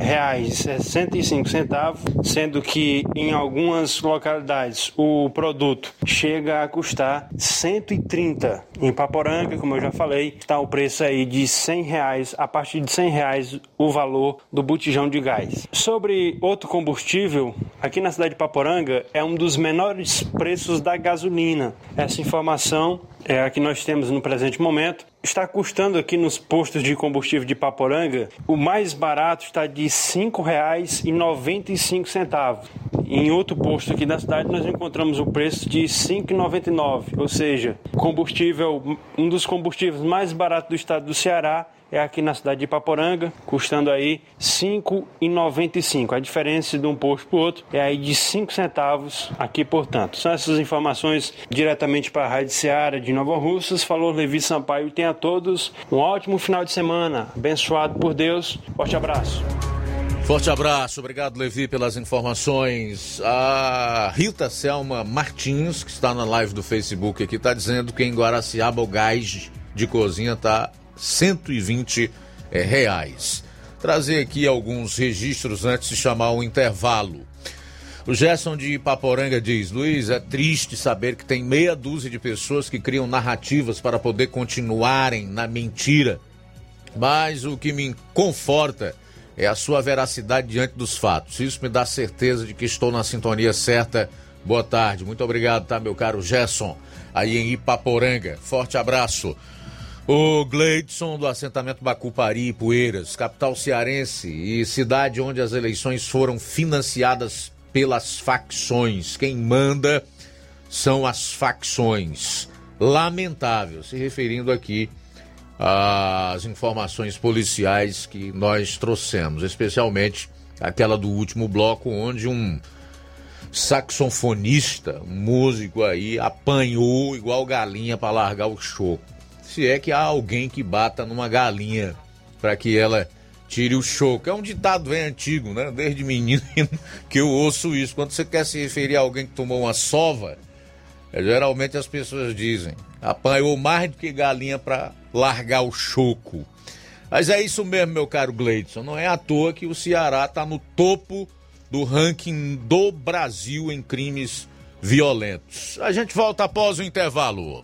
93,65, sendo que em algumas localidades o produto chega a custar 130. Em Paporanga, como eu já falei, está o preço aí de 100 reais, a partir de 100 reais o valor do botijão de gás. Sobre outro combustível, aqui na cidade de Paporanga é um dos menores preços da gasolina. Essa informação é a que nós temos no presente momento. Está custando aqui nos postos de combustível de Paporanga, o mais barato está de R$ 5,95. Em outro posto aqui da cidade nós encontramos o preço de R$ 5,99, ou seja, combustível, um dos combustíveis mais baratos do estado do Ceará é aqui na cidade de Paporanga, custando aí R$ 5,95. A diferença de um posto para o outro é aí de 5 centavos aqui, portanto. São essas informações diretamente para a Rádio Seara de Nova Russas. Falou Levi Sampaio tenha a todos um ótimo final de semana, abençoado por Deus. Forte abraço. Forte abraço, obrigado Levi pelas informações. A Rita Selma Martins, que está na live do Facebook aqui, está dizendo que em Guaraciaba o gás de cozinha está 120 é, reais. Trazer aqui alguns registros antes de chamar o intervalo. O Gerson de Paporanga diz: Luiz, é triste saber que tem meia dúzia de pessoas que criam narrativas para poder continuarem na mentira. Mas o que me conforta é a sua veracidade diante dos fatos. Isso me dá certeza de que estou na sintonia certa. Boa tarde, muito obrigado, tá, meu caro Gerson, aí em Ipaporanga. Forte abraço. O Gleidson do assentamento Bacupari e Poeiras, capital cearense e cidade onde as eleições foram financiadas pelas facções. Quem manda são as facções. Lamentável, se referindo aqui às informações policiais que nós trouxemos, especialmente aquela do último bloco, onde um saxofonista, um músico aí, apanhou igual galinha para largar o choco se é que há alguém que bata numa galinha para que ela tire o choco. É um ditado bem antigo, né? Desde menino que eu ouço isso. Quando você quer se referir a alguém que tomou uma sova, é, geralmente as pessoas dizem: apanhou mais do que galinha para largar o choco. Mas é isso mesmo, meu caro Gleidson. Não é à toa que o Ceará está no topo do ranking do Brasil em crimes violentos. A gente volta após o intervalo.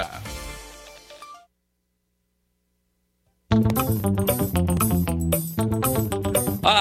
Bora!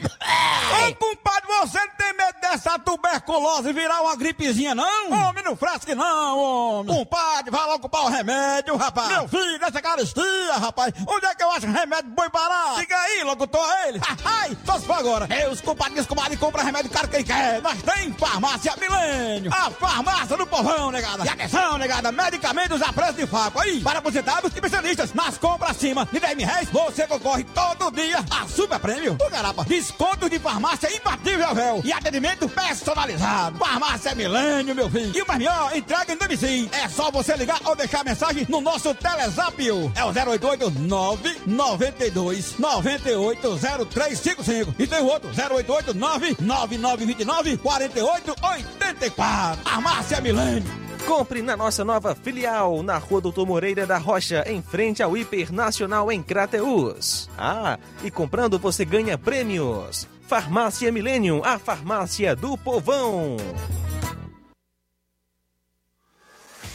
Ô, compadre, você não tem medo dessa tuberculose virar uma gripezinha, não? Homem, não fresque não, homem. Compadre, vai logo comprar o remédio, rapaz. Meu filho, essa caristia, rapaz. Onde é que eu acho remédio bom barato? Diga aí, locutor, ele. Ai, só se for agora. Meus compadres, comadre, compra remédio caro que ele quer. Nós tem farmácia Milênio. A farmácia do povão, negada. E atenção, negada, medicamentos a preço de faco. Aí, para aposentados e especialistas. Nas compras acima de 10 mil reais, você concorre todo dia a super prêmio. O garapa, desconto de farmácia imbatível, véu. E atendimento personalizado. Farmácia Milênio, meu filho. E o mais melhor, entrega em domicílio. É só você ligar ou deixar mensagem no nosso Telezap. É o 088 992 980355. E tem o outro, 088 99929 4884. Farmácia Milênio. Compre na nossa nova filial, na Rua Doutor Moreira da Rocha, em frente ao Hiper Nacional em Crateus. Ah, e comprando você ganha prêmios. Farmácia Millennium, a farmácia do povão.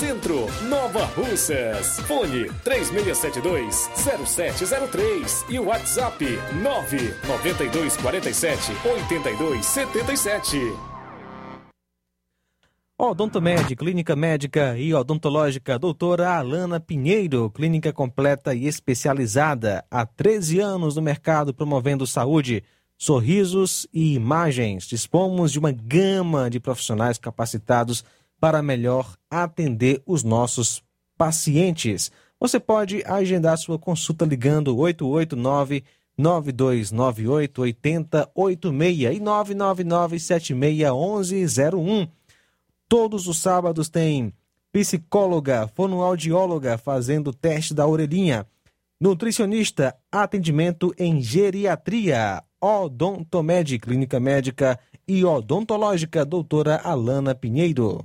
Centro, Nova Russas. Fone 3672-0703 e WhatsApp 99247-8277. Odontomed, clínica médica e odontológica, doutora Alana Pinheiro, clínica completa e especializada, há 13 anos no mercado promovendo saúde, sorrisos e imagens. Dispomos de uma gama de profissionais capacitados para melhor atender os nossos pacientes. Você pode agendar sua consulta ligando 889 9298 8086 e 999 761101. Todos os sábados tem psicóloga, fonoaudióloga fazendo teste da orelhinha, nutricionista, atendimento em geriatria, odontomed, clínica médica e odontológica, doutora Alana Pinheiro.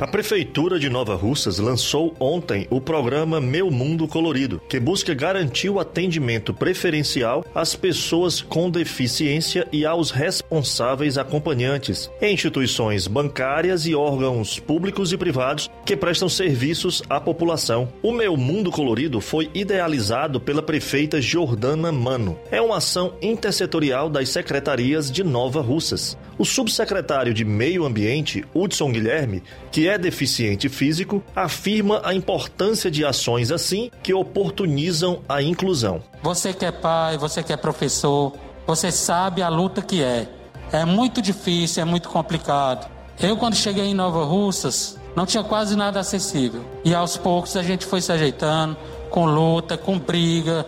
A Prefeitura de Nova Russas lançou ontem o programa Meu Mundo Colorido, que busca garantir o atendimento preferencial às pessoas com deficiência e aos responsáveis acompanhantes, instituições bancárias e órgãos públicos e privados que prestam serviços à população. O Meu Mundo Colorido foi idealizado pela prefeita Jordana Mano. É uma ação intersetorial das secretarias de Nova Russas. O subsecretário de Meio Ambiente, Hudson Guilherme, que é deficiente físico, afirma a importância de ações assim que oportunizam a inclusão. Você que é pai, você que é professor, você sabe a luta que é é muito difícil, é muito complicado. Eu, quando cheguei em Nova Russas, não tinha quase nada acessível. E aos poucos a gente foi se ajeitando, com luta, com briga,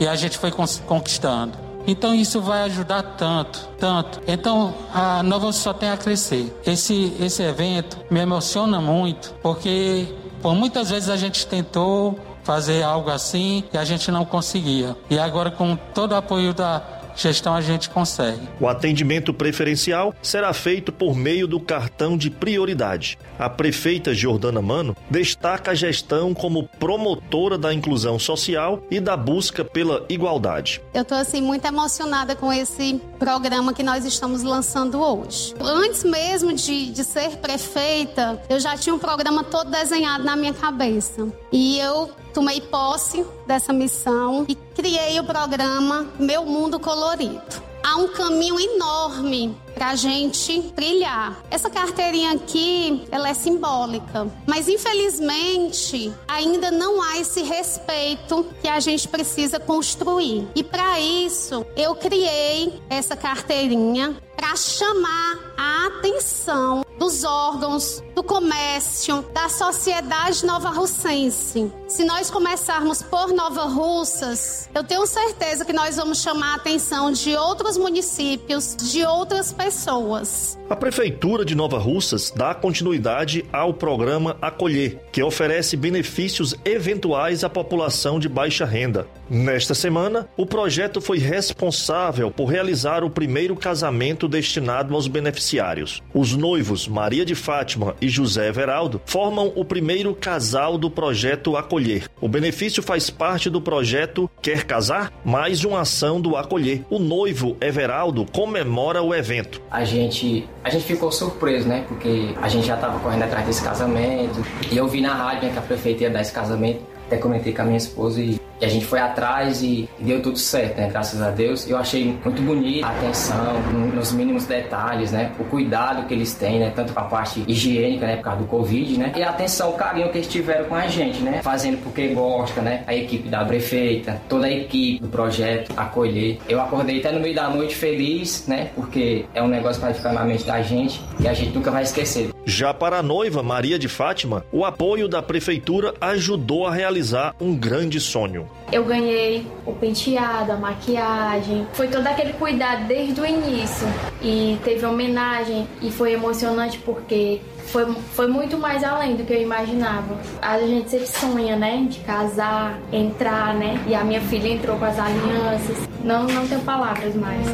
e a gente foi conquistando. Então isso vai ajudar tanto, tanto. Então a Nova só tem a crescer. Esse, esse evento me emociona muito, porque por muitas vezes a gente tentou fazer algo assim e a gente não conseguia. E agora com todo o apoio da gestão a gente consegue. O atendimento preferencial será feito por meio do cartão de prioridade. A prefeita Jordana Mano destaca a gestão como promotora da inclusão social e da busca pela igualdade. Eu estou assim muito emocionada com esse programa que nós estamos lançando hoje. Antes mesmo de, de ser prefeita, eu já tinha um programa todo desenhado na minha cabeça. E eu tomei posse dessa missão e criei o programa Meu Mundo Colorido. Há um caminho enorme para a gente trilhar. Essa carteirinha aqui, ela é simbólica, mas infelizmente ainda não há esse respeito que a gente precisa construir. E para isso, eu criei essa carteirinha para chamar a atenção dos órgãos, do comércio, da sociedade nova russense. Se nós começarmos por Nova Russas, eu tenho certeza que nós vamos chamar a atenção de outros municípios, de outras pessoas. A Prefeitura de Nova Russas dá continuidade ao programa Acolher, que oferece benefícios eventuais à população de baixa renda. Nesta semana, o projeto foi responsável por realizar o primeiro casamento destinado aos beneficiários. Os noivos Maria de Fátima e José Everaldo formam o primeiro casal do projeto Acolher. O benefício faz parte do projeto Quer Casar? Mais uma ação do Acolher. O noivo Everaldo comemora o evento. A gente, a gente ficou surpreso, né? Porque a gente já estava correndo atrás desse casamento. E eu vi na rádio né, que a prefeita ia dar esse casamento. Até comentei com a minha esposa e e a gente foi atrás e deu tudo certo, né? Graças a Deus. Eu achei muito bonito a atenção nos mínimos detalhes, né? O cuidado que eles têm, né? Tanto com a parte higiênica, né? Por causa do Covid, né? E a atenção, o carinho que eles tiveram com a gente, né? Fazendo porque gosta, né? A equipe da prefeita, toda a equipe do projeto acolher. Eu acordei até no meio da noite feliz, né? Porque é um negócio vai ficar na mente da gente e a gente nunca vai esquecer. Já para a noiva Maria de Fátima, o apoio da prefeitura ajudou a realizar um grande sonho. Eu ganhei o penteado, a maquiagem, foi todo aquele cuidado desde o início. E teve homenagem e foi emocionante porque foi, foi muito mais além do que eu imaginava. A gente sempre sonha, né, de casar, entrar, né? E a minha filha entrou com as alianças. Não, não tenho palavras mais.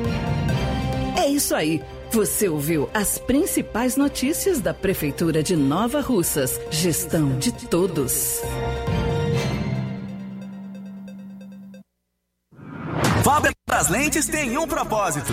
É isso aí. Você ouviu as principais notícias da Prefeitura de Nova Russas. Gestão de todos. Fábrica das Lentes tem um propósito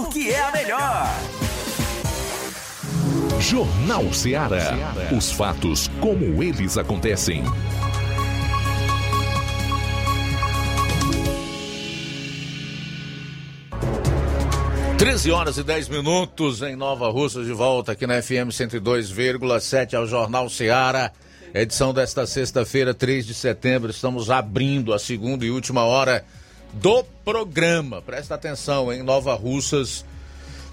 porque é a melhor. Jornal Ceará. Os fatos como eles acontecem. Treze horas e 10 minutos em Nova Russa, de volta aqui na FM 102,7 ao Jornal Ceará. Edição desta sexta-feira, 3 de setembro. Estamos abrindo a segunda e última hora do programa. Presta atenção, em Nova Russas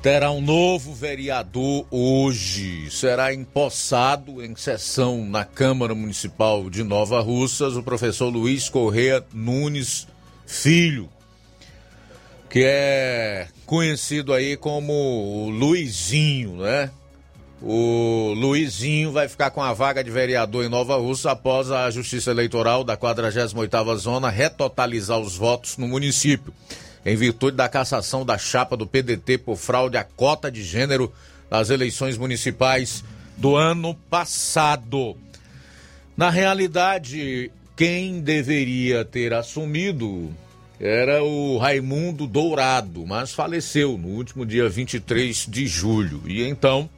terá um novo vereador hoje. Será empossado em sessão na Câmara Municipal de Nova Russas o professor Luiz Correia Nunes Filho, que é conhecido aí como Luizinho, né? O Luizinho vai ficar com a vaga de vereador em Nova Russa após a Justiça Eleitoral da 48ª Zona retotalizar os votos no município, em virtude da cassação da chapa do PDT por fraude à cota de gênero nas eleições municipais do ano passado. Na realidade, quem deveria ter assumido era o Raimundo Dourado, mas faleceu no último dia 23 de julho. E então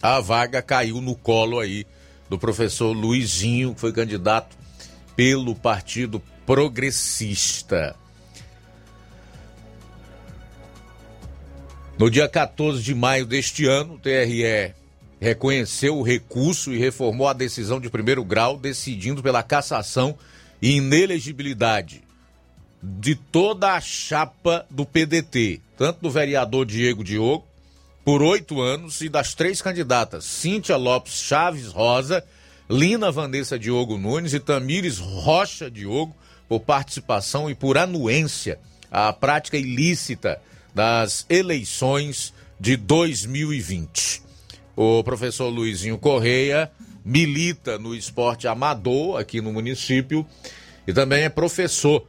a vaga caiu no colo aí do professor Luizinho, que foi candidato pelo Partido Progressista. No dia 14 de maio deste ano, o TRE reconheceu o recurso e reformou a decisão de primeiro grau, decidindo pela cassação e inelegibilidade de toda a chapa do PDT, tanto do vereador Diego Diogo, por oito anos, e das três candidatas, Cíntia Lopes Chaves Rosa, Lina Vanessa Diogo Nunes e Tamires Rocha Diogo, por participação e por anuência à prática ilícita das eleições de 2020. O professor Luizinho Correia milita no esporte amador aqui no município e também é professor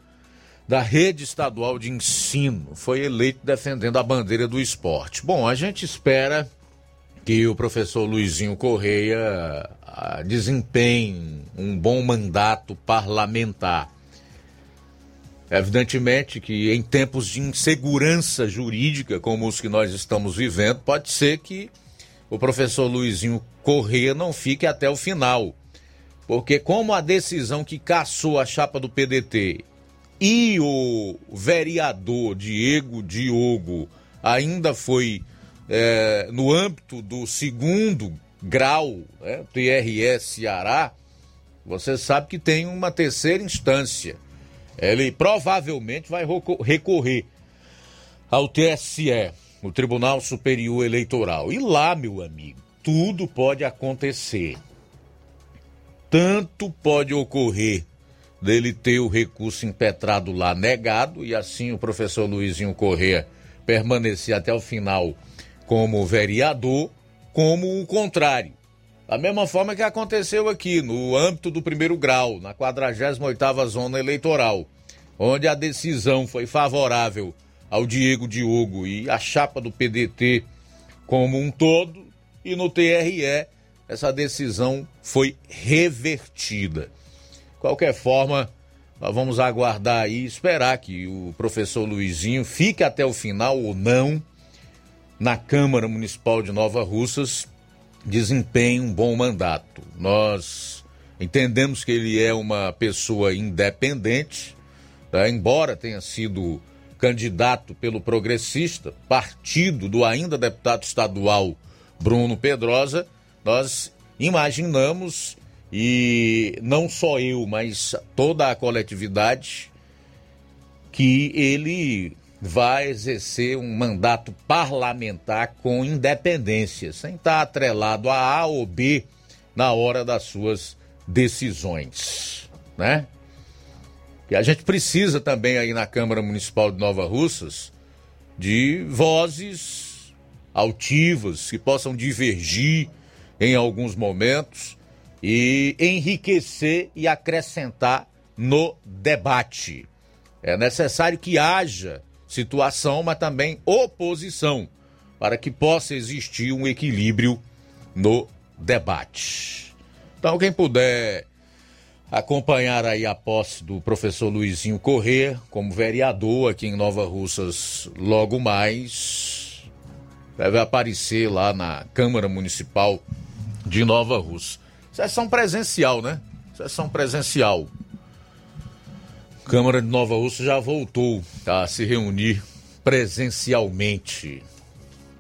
da rede estadual de ensino. Foi eleito defendendo a bandeira do esporte. Bom, a gente espera que o professor Luizinho Correia ah, desempenhe um bom mandato parlamentar. Evidentemente que em tempos de insegurança jurídica como os que nós estamos vivendo, pode ser que o professor Luizinho Correia não fique até o final. Porque como a decisão que caçou a chapa do PDT e o vereador Diego Diogo ainda foi é, no âmbito do segundo grau, né, TRS Ceará, você sabe que tem uma terceira instância. Ele provavelmente vai recorrer ao TSE, o Tribunal Superior Eleitoral. E lá, meu amigo, tudo pode acontecer. Tanto pode ocorrer dele ter o recurso impetrado lá negado e assim o professor Luizinho Corrêa permanecer até o final como vereador, como o contrário. Da mesma forma que aconteceu aqui no âmbito do primeiro grau, na 48ª zona eleitoral, onde a decisão foi favorável ao Diego Diogo e a chapa do PDT como um todo, e no TRE essa decisão foi revertida. Qualquer forma, nós vamos aguardar aí, esperar que o professor Luizinho fique até o final ou não na Câmara Municipal de Nova Russas, desempenhe um bom mandato. Nós entendemos que ele é uma pessoa independente, tá? embora tenha sido candidato pelo Progressista, partido do ainda deputado estadual Bruno Pedrosa, nós imaginamos e não só eu, mas toda a coletividade, que ele vai exercer um mandato parlamentar com independência, sem estar atrelado a A ou B na hora das suas decisões, né? E a gente precisa também aí na Câmara Municipal de Nova Russas de vozes altivas que possam divergir em alguns momentos e enriquecer e acrescentar no debate. É necessário que haja situação, mas também oposição, para que possa existir um equilíbrio no debate. Então, quem puder acompanhar aí a posse do professor Luizinho Corrêa como vereador aqui em Nova Russas logo mais, deve aparecer lá na Câmara Municipal de Nova Russa. Sessão presencial, né? Sessão presencial. Câmara de Nova Ursa já voltou a se reunir presencialmente.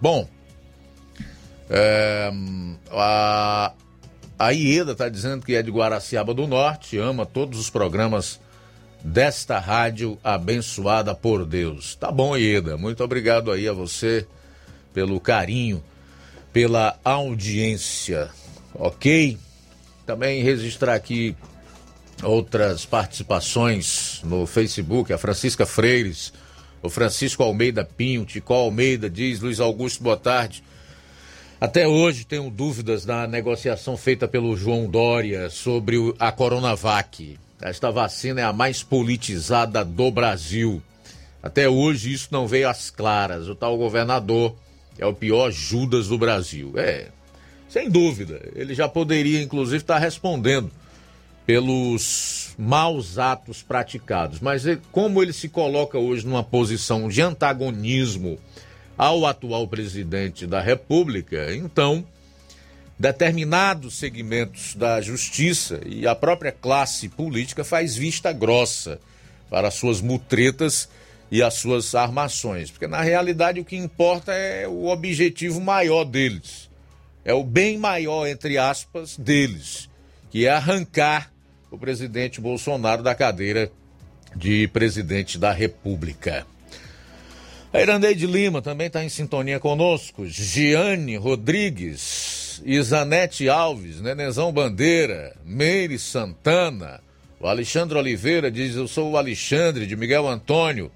Bom, é, a, a Ieda está dizendo que é de Guaraciaba do Norte, ama todos os programas desta rádio abençoada por Deus. Tá bom, Ieda. Muito obrigado aí a você pelo carinho, pela audiência. Ok? Também registrar aqui outras participações no Facebook, a Francisca Freires, o Francisco Almeida Pinho, Tico Almeida diz, Luiz Augusto, boa tarde. Até hoje tenho dúvidas na negociação feita pelo João Dória sobre a Coronavac. Esta vacina é a mais politizada do Brasil. Até hoje isso não veio às claras. O tal governador é o pior Judas do Brasil. É, sem dúvida. Ele já poderia, inclusive, estar respondendo pelos maus atos praticados. Mas como ele se coloca hoje numa posição de antagonismo ao atual presidente da República, então determinados segmentos da justiça e a própria classe política faz vista grossa para as suas mutretas e as suas armações, porque na realidade o que importa é o objetivo maior deles, é o bem maior entre aspas deles, que é arrancar o presidente Bolsonaro da cadeira de presidente da República. A Irandeide Lima também está em sintonia conosco. Giane Rodrigues, Isanete Alves, Nenezão Bandeira, Meire Santana, o Alexandre Oliveira diz: Eu sou o Alexandre de Miguel Antônio.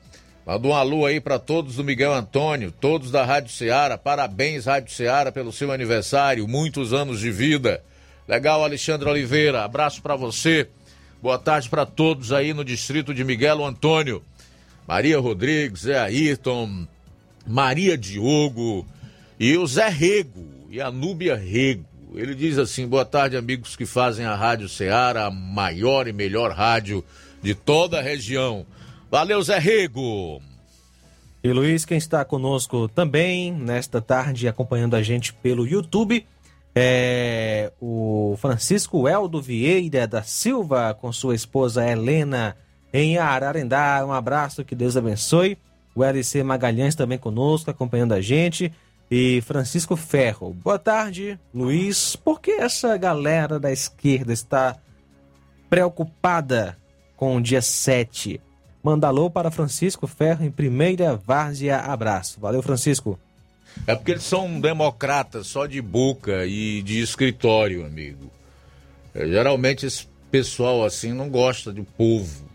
Manda um alô aí para todos do Miguel Antônio, todos da Rádio Ceará. Parabéns, Rádio Ceará, pelo seu aniversário, muitos anos de vida. Legal, Alexandre Oliveira. Abraço para você. Boa tarde para todos aí no distrito de Miguel Antônio. Maria Rodrigues, Zé Ayrton, Maria Diogo e o Zé Rego e a Núbia Rego. Ele diz assim: boa tarde, amigos que fazem a Rádio Ceará, a maior e melhor rádio de toda a região. Valeu, Zé Rego! E Luiz, quem está conosco também nesta tarde, acompanhando a gente pelo YouTube, é o Francisco Eldo Vieira da Silva, com sua esposa Helena, em Ararendá. Um abraço, que Deus abençoe. O LC Magalhães também conosco, acompanhando a gente. E Francisco Ferro. Boa tarde, Luiz. Por que essa galera da esquerda está preocupada com o dia 7? Manda alô para Francisco Ferro em primeira várzea. Abraço. Valeu, Francisco. É porque eles são democratas só de boca e de escritório, amigo. É, geralmente esse pessoal assim não gosta do povo.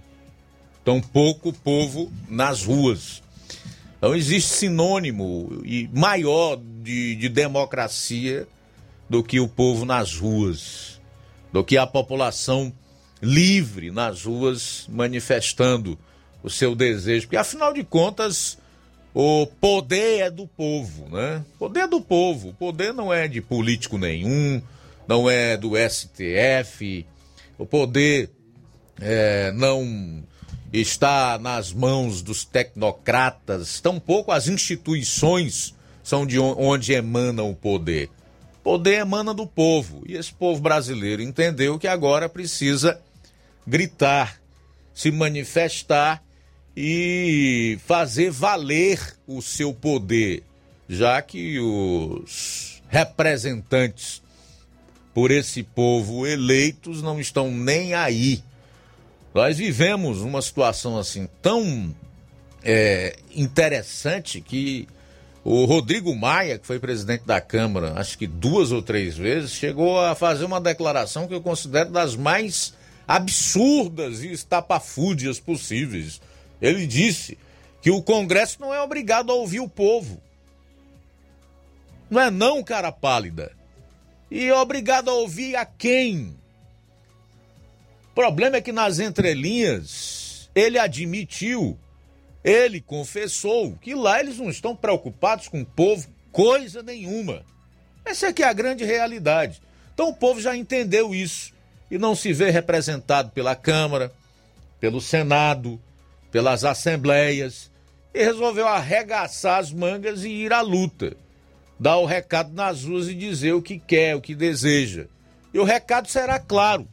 Tão pouco povo nas ruas. Então existe sinônimo e maior de, de democracia do que o povo nas ruas, do que a população livre nas ruas manifestando o seu desejo. Porque afinal de contas o poder é do povo, né? Poder é do povo. O poder não é de político nenhum, não é do STF. O poder é, não está nas mãos dos tecnocratas. Tampouco as instituições são de onde emana o poder. Poder emana do povo. E esse povo brasileiro entendeu que agora precisa gritar, se manifestar e fazer valer o seu poder, já que os representantes por esse povo eleitos não estão nem aí. Nós vivemos uma situação assim tão é, interessante que o Rodrigo Maia, que foi presidente da Câmara, acho que duas ou três vezes, chegou a fazer uma declaração que eu considero das mais absurdas e estapafúdias possíveis. Ele disse que o Congresso não é obrigado a ouvir o povo. Não é não, cara pálida. E é obrigado a ouvir a quem? O problema é que nas entrelinhas ele admitiu, ele confessou que lá eles não estão preocupados com o povo coisa nenhuma. Essa é que é a grande realidade. Então o povo já entendeu isso e não se vê representado pela Câmara, pelo Senado, pelas assembleias e resolveu arregaçar as mangas e ir à luta. Dar o recado nas ruas e dizer o que quer, o que deseja. E o recado será claro: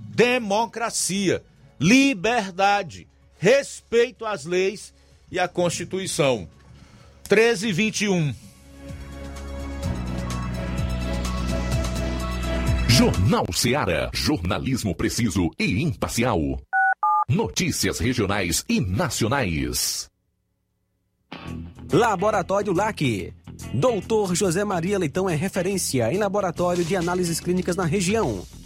democracia, liberdade, respeito às leis e à Constituição. 13 e 21. Jornal Seara. Jornalismo preciso e imparcial. Notícias regionais e nacionais. Laboratório LAC. Doutor José Maria Leitão é referência em laboratório de análises clínicas na região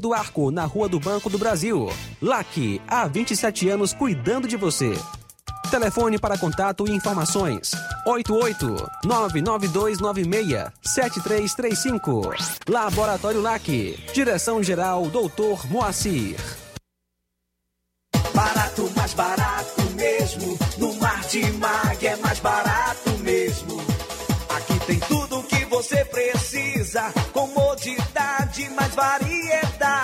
do Arco, na Rua do Banco do Brasil. LAC, há 27 anos cuidando de você. Telefone para contato e informações: 88-99296-7335. Laboratório LAC. Direção-Geral Dr. Moacir. Barato, mais barato mesmo. No Martimag é mais barato mesmo. Aqui tem tudo o que você precisa. Comodidade, mais variedade.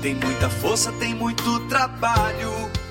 tem muita força, tem muito trabalho.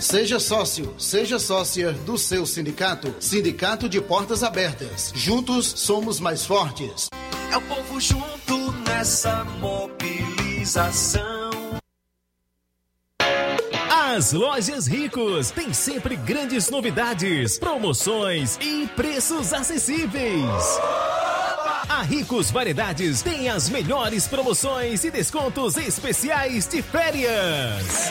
Seja sócio, seja sócia do seu sindicato. Sindicato de Portas Abertas. Juntos somos mais fortes. É o povo junto nessa mobilização. As lojas Ricos têm sempre grandes novidades, promoções e preços acessíveis. A Ricos Variedades tem as melhores promoções e descontos especiais de férias.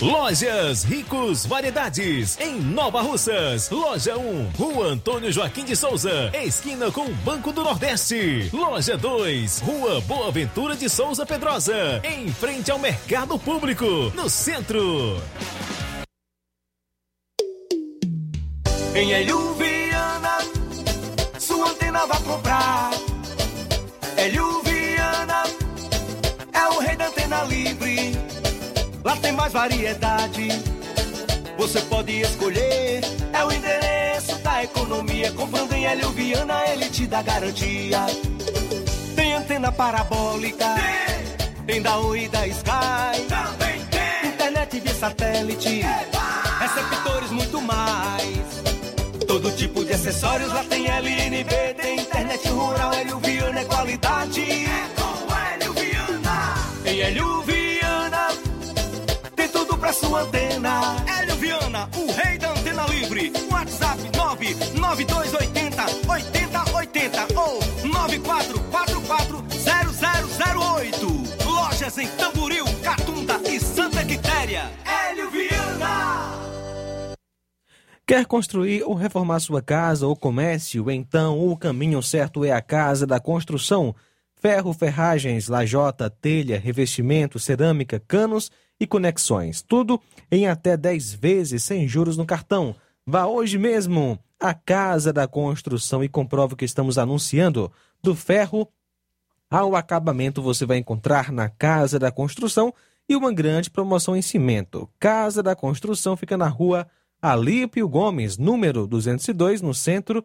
Lojas Ricos Variedades, em Nova Russas. Loja 1, Rua Antônio Joaquim de Souza, esquina com Banco do Nordeste. Loja 2, Rua Boa Ventura de Souza Pedrosa, em frente ao Mercado Público, no centro. Em Hélio Viana, sua antena vai comprar. Hélio Viana é o rei da antena livre. Lá tem mais variedade. Você pode escolher. É o endereço da economia. Comprando em Hélio Viana, ele te dá garantia. Tem antena parabólica. Tem, tem da Oi e da Sky. Também tem. Internet de satélite. Eba! Receptores muito mais. Todo tipo de acessórios lá tem LNB. Tem internet rural. Hélio Viana é qualidade. É com Hélio Viana. Em Hélio Viana pra sua antena. Hélio Viana, o rei da antena livre. WhatsApp 99280 8080 ou 94440008. Lojas em Tamboril, Catunda e Santa Quitéria. Hélio Viana. Quer construir ou reformar sua casa ou comércio? Então o caminho certo é a Casa da Construção. Ferro, ferragens, lajota, telha, revestimento, cerâmica, canos e conexões. Tudo em até 10 vezes sem juros no cartão. Vá hoje mesmo à Casa da Construção e comprove o que estamos anunciando. Do ferro ao acabamento você vai encontrar na Casa da Construção e uma grande promoção em cimento. Casa da Construção fica na rua Alípio Gomes, número 202, no centro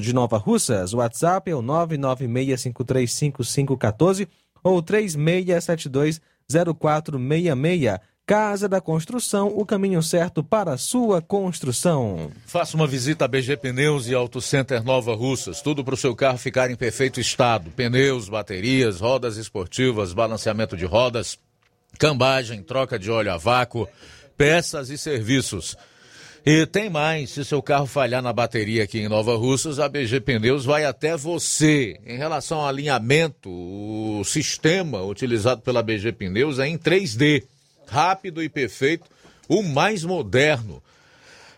de Nova Russas. O WhatsApp é o 996535514 ou 36720466. Casa da Construção, o caminho certo para a sua construção. Faça uma visita a BG Pneus e Auto Center Nova Russas. Tudo para o seu carro ficar em perfeito estado: pneus, baterias, rodas esportivas, balanceamento de rodas, cambagem, troca de óleo a vácuo, peças e serviços. E tem mais, se seu carro falhar na bateria aqui em Nova Russas, a BG Pneus vai até você. Em relação ao alinhamento, o sistema utilizado pela BG Pneus é em 3D rápido e perfeito, o mais moderno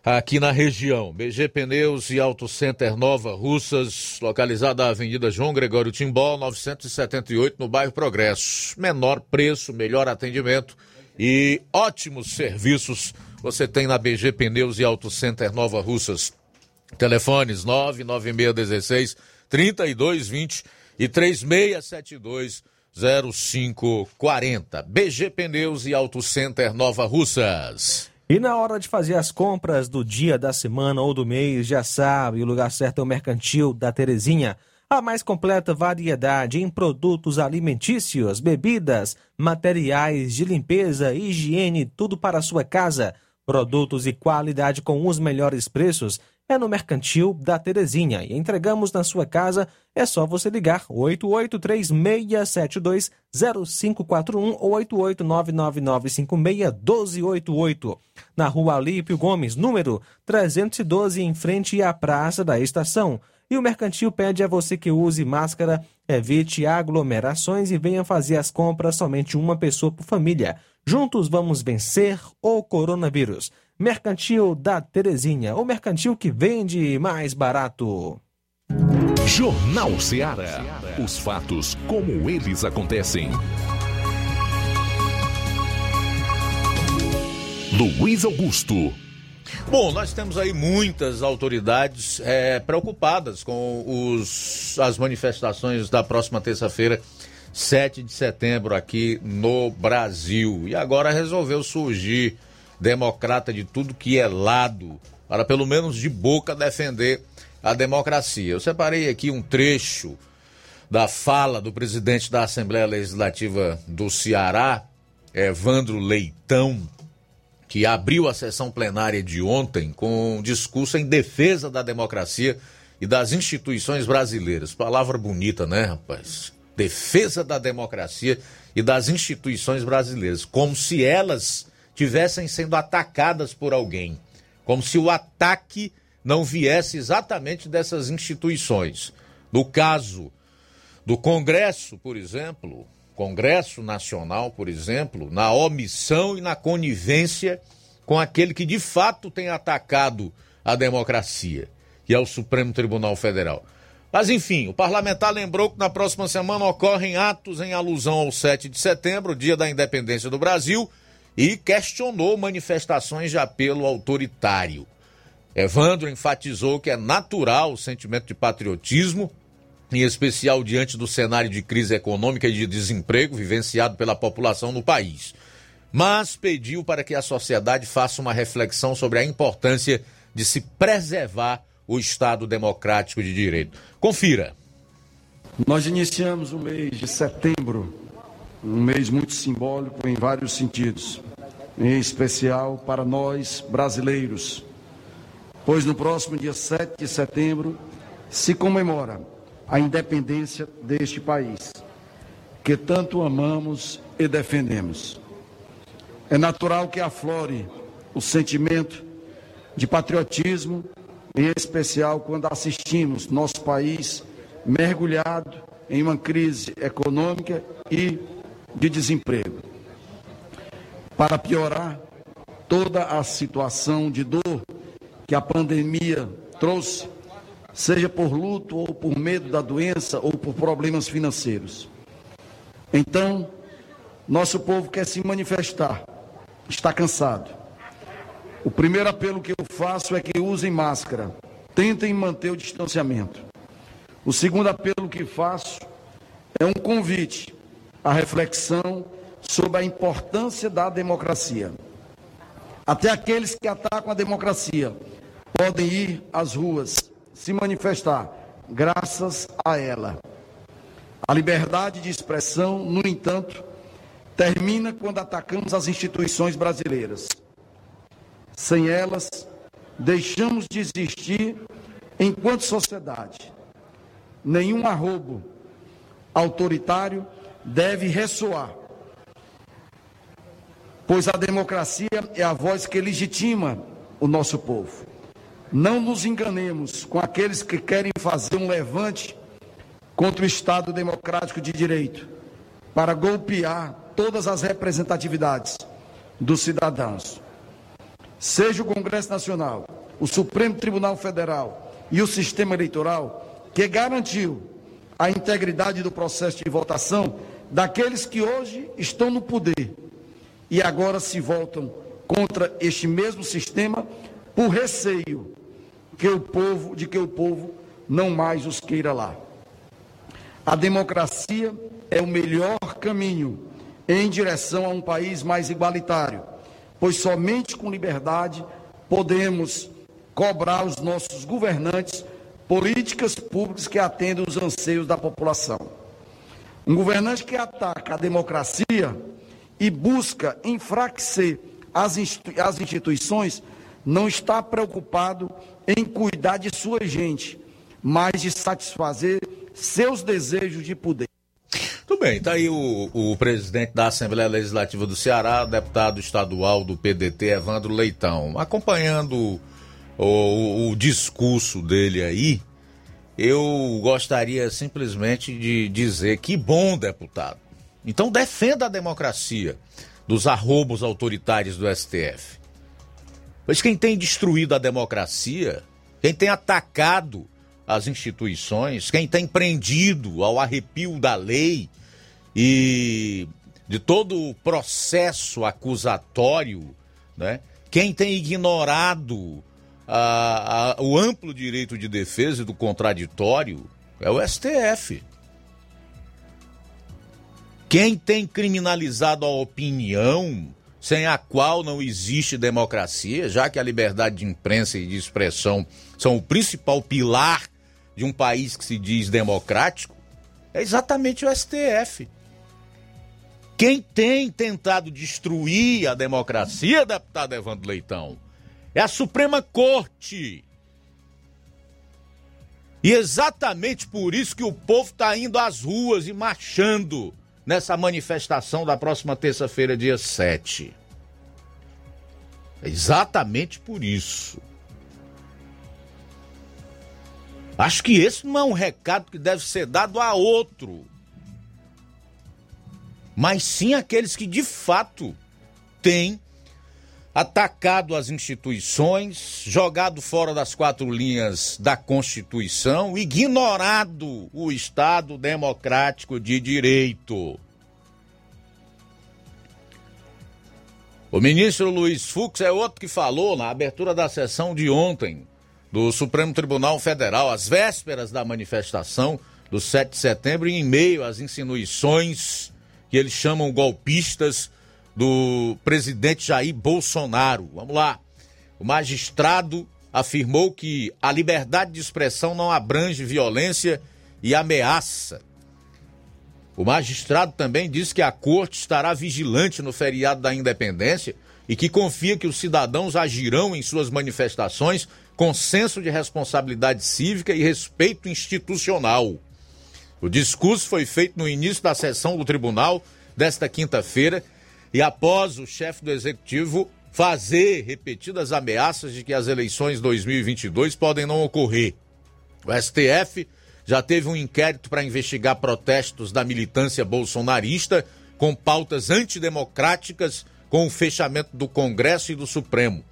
aqui na região. BG Pneus e Auto Center Nova Russas, localizada na Avenida João Gregório Timbó, 978, no bairro Progresso. Menor preço, melhor atendimento e ótimos serviços você tem na BG Pneus e Auto Center Nova Russas. Telefones 99616 3220 e 3672 0540. BG Pneus e Auto Center Nova Russas. E na hora de fazer as compras do dia, da semana ou do mês, já sabe, o lugar certo é o Mercantil da Terezinha. A mais completa variedade em produtos alimentícios, bebidas, materiais de limpeza, higiene, tudo para a sua casa. Produtos e qualidade com os melhores preços é no Mercantil da Terezinha e entregamos na sua casa. É só você ligar 8836720541 ou 88999561288. Na rua Alípio Gomes, número 312, em frente à Praça da Estação. E o Mercantil pede a você que use máscara, evite aglomerações e venha fazer as compras somente uma pessoa por família. Juntos vamos vencer o coronavírus. Mercantil da Terezinha, o mercantil que vende mais barato. Jornal Ceará. Os fatos como eles acontecem. Luiz Augusto. Bom, nós temos aí muitas autoridades é, preocupadas com os, as manifestações da próxima terça-feira, 7 de setembro, aqui no Brasil. E agora resolveu surgir democrata de tudo que é lado, para pelo menos de boca defender a democracia. Eu separei aqui um trecho da fala do presidente da Assembleia Legislativa do Ceará, Evandro Leitão, que abriu a sessão plenária de ontem com um discurso em defesa da democracia e das instituições brasileiras. Palavra bonita, né, rapaz? Defesa da democracia e das instituições brasileiras, como se elas tivessem sendo atacadas por alguém, como se o ataque não viesse exatamente dessas instituições. No caso do Congresso, por exemplo, Congresso Nacional, por exemplo, na omissão e na conivência com aquele que de fato tem atacado a democracia, que é o Supremo Tribunal Federal. Mas enfim, o parlamentar lembrou que na próxima semana ocorrem atos em alusão ao 7 de setembro, dia da independência do Brasil, e questionou manifestações de apelo autoritário. Evandro enfatizou que é natural o sentimento de patriotismo, em especial diante do cenário de crise econômica e de desemprego vivenciado pela população no país. Mas pediu para que a sociedade faça uma reflexão sobre a importância de se preservar o Estado democrático de direito. Confira. Nós iniciamos o mês de setembro um mês muito simbólico em vários sentidos, em especial para nós brasileiros, pois no próximo dia 7 de setembro se comemora a independência deste país, que tanto amamos e defendemos. É natural que aflore o sentimento de patriotismo, em especial quando assistimos nosso país mergulhado em uma crise econômica e de desemprego. Para piorar toda a situação de dor que a pandemia trouxe, seja por luto ou por medo da doença ou por problemas financeiros. Então, nosso povo quer se manifestar, está cansado. O primeiro apelo que eu faço é que usem máscara, tentem manter o distanciamento. O segundo apelo que faço é um convite a reflexão sobre a importância da democracia. Até aqueles que atacam a democracia podem ir às ruas, se manifestar, graças a ela. A liberdade de expressão, no entanto, termina quando atacamos as instituições brasileiras. Sem elas, deixamos de existir enquanto sociedade. Nenhum arrobo autoritário deve ressoar, pois a democracia é a voz que legitima o nosso povo. Não nos enganemos com aqueles que querem fazer um levante contra o Estado democrático de direito para golpear todas as representatividades dos cidadãos. Seja o Congresso Nacional, o Supremo Tribunal Federal e o sistema eleitoral que garantiu a integridade do processo de votação daqueles que hoje estão no poder e agora se voltam contra este mesmo sistema por receio que o povo, de que o povo não mais os queira lá. A democracia é o melhor caminho em direção a um país mais igualitário, pois somente com liberdade podemos cobrar os nossos governantes políticas públicas que atendam os anseios da população. Um governante que ataca a democracia e busca enfraquecer as, instituições não está preocupado em cuidar de sua gente, mas de satisfazer seus desejos de poder. Tudo bem, está aí o, o, presidente da Assembleia Legislativa do Ceará, deputado estadual do PDT, Evandro Leitão. Acompanhando o, o, o discurso dele aí, eu gostaria simplesmente de dizer que bom, deputado. Então defenda a democracia dos arrobos autoritários do STF. Pois quem tem destruído a democracia, quem tem atacado as instituições, quem tem prendido ao arrepio da lei e de todo o processo acusatório, né? quem tem ignorado a, a, o amplo direito de defesa e do contraditório é o STF. Quem tem criminalizado a opinião, sem a qual não existe democracia, já que a liberdade de imprensa e de expressão são o principal pilar de um país que se diz democrático, é exatamente o STF. Quem tem tentado destruir a democracia, deputado Evandro Leitão, é a Suprema Corte. E exatamente por isso que o povo está indo às ruas e marchando nessa manifestação da próxima terça-feira, dia 7. É exatamente por isso. Acho que esse não é um recado que deve ser dado a outro, mas sim aqueles que de fato têm atacado as instituições, jogado fora das quatro linhas da Constituição, ignorado o Estado democrático de direito. O ministro Luiz Fux é outro que falou na abertura da sessão de ontem do Supremo Tribunal Federal, às vésperas da manifestação do 7 de setembro, em meio às insinuações que eles chamam golpistas do presidente Jair Bolsonaro. Vamos lá. O magistrado afirmou que a liberdade de expressão não abrange violência e ameaça. O magistrado também disse que a corte estará vigilante no feriado da independência e que confia que os cidadãos agirão em suas manifestações com senso de responsabilidade cívica e respeito institucional. O discurso foi feito no início da sessão do tribunal desta quinta-feira e após o chefe do executivo fazer repetidas ameaças de que as eleições 2022 podem não ocorrer. O STF já teve um inquérito para investigar protestos da militância bolsonarista com pautas antidemocráticas com o fechamento do Congresso e do Supremo.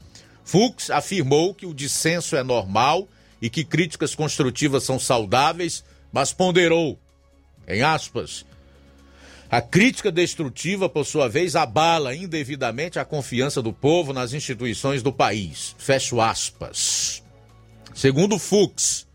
Fux afirmou que o dissenso é normal e que críticas construtivas são saudáveis, mas ponderou, em aspas, a crítica destrutiva, por sua vez, abala indevidamente a confiança do povo nas instituições do país. Fecho aspas. Segundo Fux,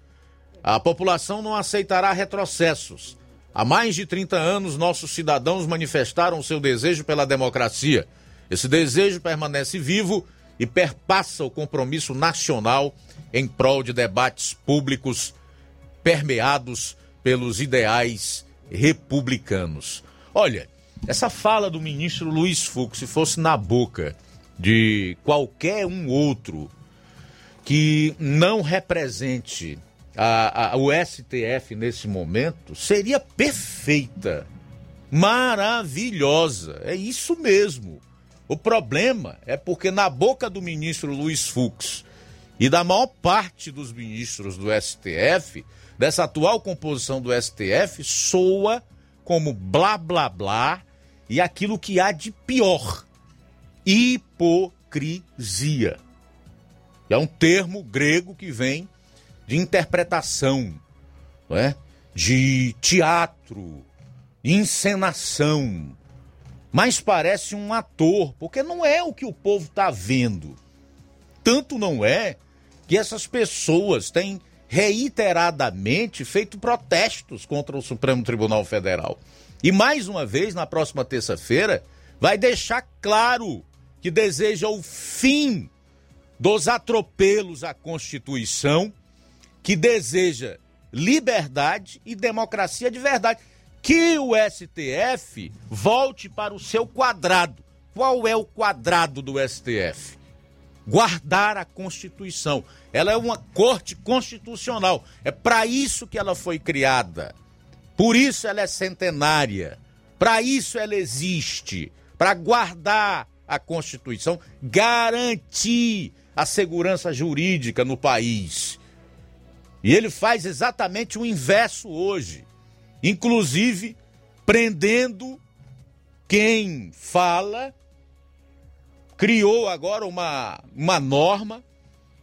a população não aceitará retrocessos. Há mais de 30 anos, nossos cidadãos manifestaram seu desejo pela democracia. Esse desejo permanece vivo e perpassa o compromisso nacional em prol de debates públicos permeados pelos ideais republicanos. Olha, essa fala do ministro Luiz Fux, se fosse na boca de qualquer um outro que não represente a, a, o STF nesse momento, seria perfeita, maravilhosa. É isso mesmo. O problema é porque na boca do ministro Luiz Fux e da maior parte dos ministros do STF, dessa atual composição do STF, soa como blá blá blá e aquilo que há de pior: hipocrisia. É um termo grego que vem de interpretação, não é? de teatro, encenação. Mas parece um ator, porque não é o que o povo está vendo. Tanto não é que essas pessoas têm reiteradamente feito protestos contra o Supremo Tribunal Federal. E mais uma vez, na próxima terça-feira, vai deixar claro que deseja o fim dos atropelos à Constituição, que deseja liberdade e democracia de verdade. Que o STF volte para o seu quadrado. Qual é o quadrado do STF? Guardar a Constituição. Ela é uma corte constitucional. É para isso que ela foi criada. Por isso ela é centenária. Para isso ela existe. Para guardar a Constituição, garantir a segurança jurídica no país. E ele faz exatamente o inverso hoje. Inclusive, prendendo quem fala, criou agora uma, uma norma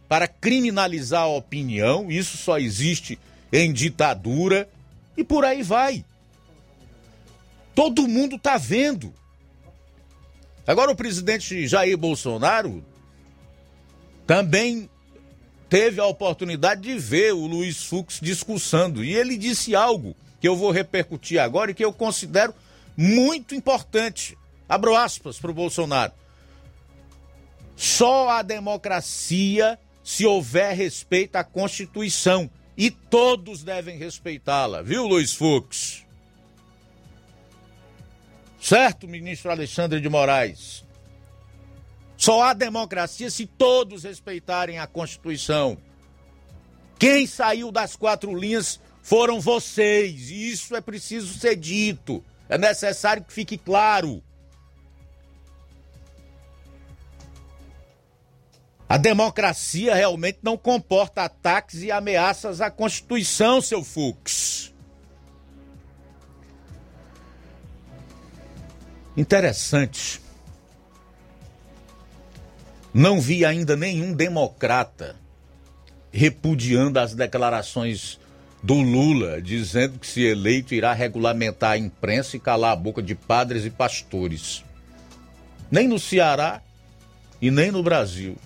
para criminalizar a opinião, isso só existe em ditadura e por aí vai. Todo mundo está vendo. Agora o presidente Jair Bolsonaro também teve a oportunidade de ver o Luiz Fux discursando e ele disse algo que eu vou repercutir agora e que eu considero muito importante. Abro aspas para o Bolsonaro. Só a democracia se houver respeito à Constituição. E todos devem respeitá-la, viu, Luiz Fux? Certo, ministro Alexandre de Moraes? Só há democracia se todos respeitarem a Constituição. Quem saiu das quatro linhas foram vocês, e isso é preciso ser dito. É necessário que fique claro. A democracia realmente não comporta ataques e ameaças à Constituição, seu Fux. Interessante. Não vi ainda nenhum democrata repudiando as declarações do Lula, dizendo que, se eleito, irá regulamentar a imprensa e calar a boca de padres e pastores. Nem no Ceará e nem no Brasil.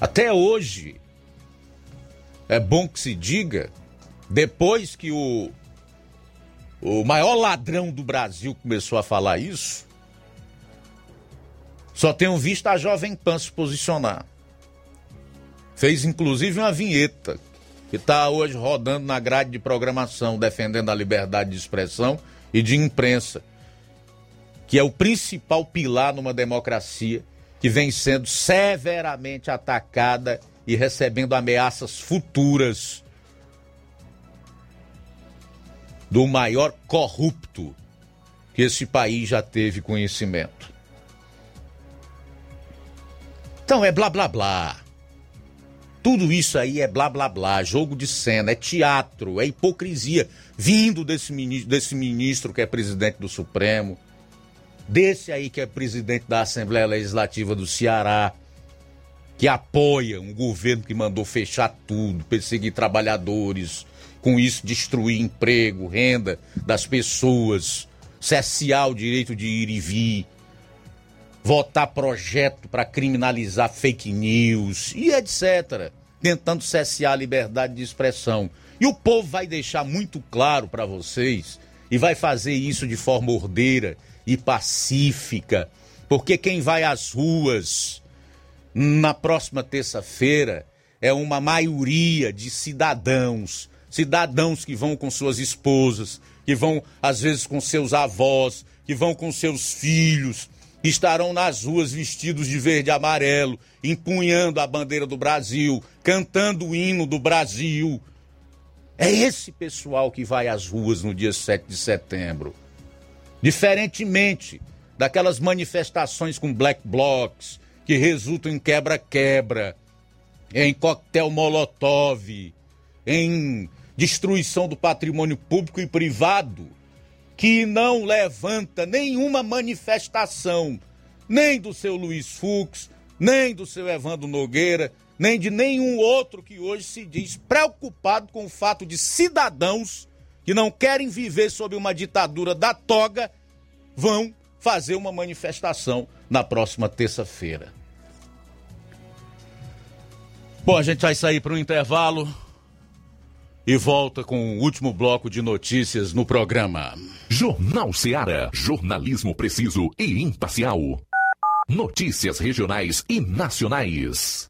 Até hoje, é bom que se diga, depois que o, o maior ladrão do Brasil começou a falar isso, só tenho visto a Jovem Pan se posicionar. Fez inclusive uma vinheta que está hoje rodando na grade de programação, defendendo a liberdade de expressão e de imprensa, que é o principal pilar numa democracia que vem sendo severamente atacada e recebendo ameaças futuras do maior corrupto que esse país já teve conhecimento. Então é blá blá blá. Tudo isso aí é blá blá blá, jogo de cena, é teatro, é hipocrisia vindo desse ministro, desse ministro que é presidente do Supremo, desse aí que é presidente da Assembleia Legislativa do Ceará, que apoia um governo que mandou fechar tudo, perseguir trabalhadores, com isso destruir emprego, renda das pessoas, cessear o direito de ir e vir, votar projeto para criminalizar fake news e etc, tentando cessear a liberdade de expressão. E o povo vai deixar muito claro para vocês e vai fazer isso de forma ordeira e pacífica, porque quem vai às ruas na próxima terça-feira é uma maioria de cidadãos, cidadãos que vão com suas esposas, que vão às vezes com seus avós, que vão com seus filhos, estarão nas ruas vestidos de verde e amarelo, empunhando a bandeira do Brasil, cantando o hino do Brasil. É esse pessoal que vai às ruas no dia 7 de setembro. Diferentemente daquelas manifestações com black blocs que resultam em quebra-quebra, em coquetel molotov, em destruição do patrimônio público e privado, que não levanta nenhuma manifestação, nem do seu Luiz Fux, nem do seu Evandro Nogueira, nem de nenhum outro que hoje se diz preocupado com o fato de cidadãos que não querem viver sob uma ditadura da toga vão fazer uma manifestação na próxima terça-feira. Bom, a gente vai sair para o intervalo e volta com o último bloco de notícias no programa. Jornal Seara. Jornalismo preciso e imparcial. Notícias regionais e nacionais.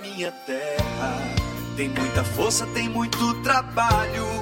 Minha terra tem muita força, tem muito trabalho.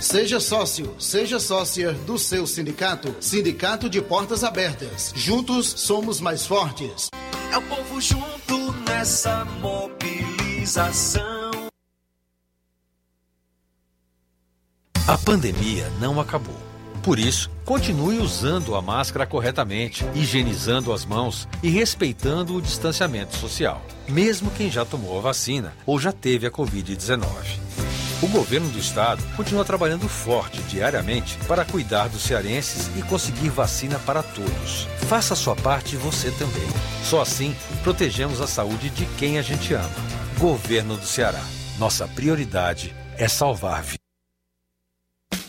Seja sócio, seja sócia do seu sindicato. Sindicato de Portas Abertas. Juntos somos mais fortes. É o povo junto nessa mobilização. A pandemia não acabou. Por isso, continue usando a máscara corretamente, higienizando as mãos e respeitando o distanciamento social, mesmo quem já tomou a vacina ou já teve a Covid-19. O governo do estado continua trabalhando forte diariamente para cuidar dos cearenses e conseguir vacina para todos. Faça a sua parte você também. Só assim protegemos a saúde de quem a gente ama. Governo do Ceará. Nossa prioridade é salvar vidas.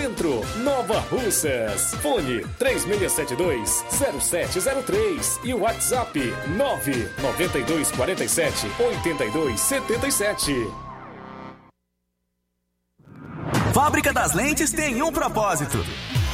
Centro, Nova Russas. Fone 3672-0703 e WhatsApp 99247-8277. Fábrica das Lentes tem um propósito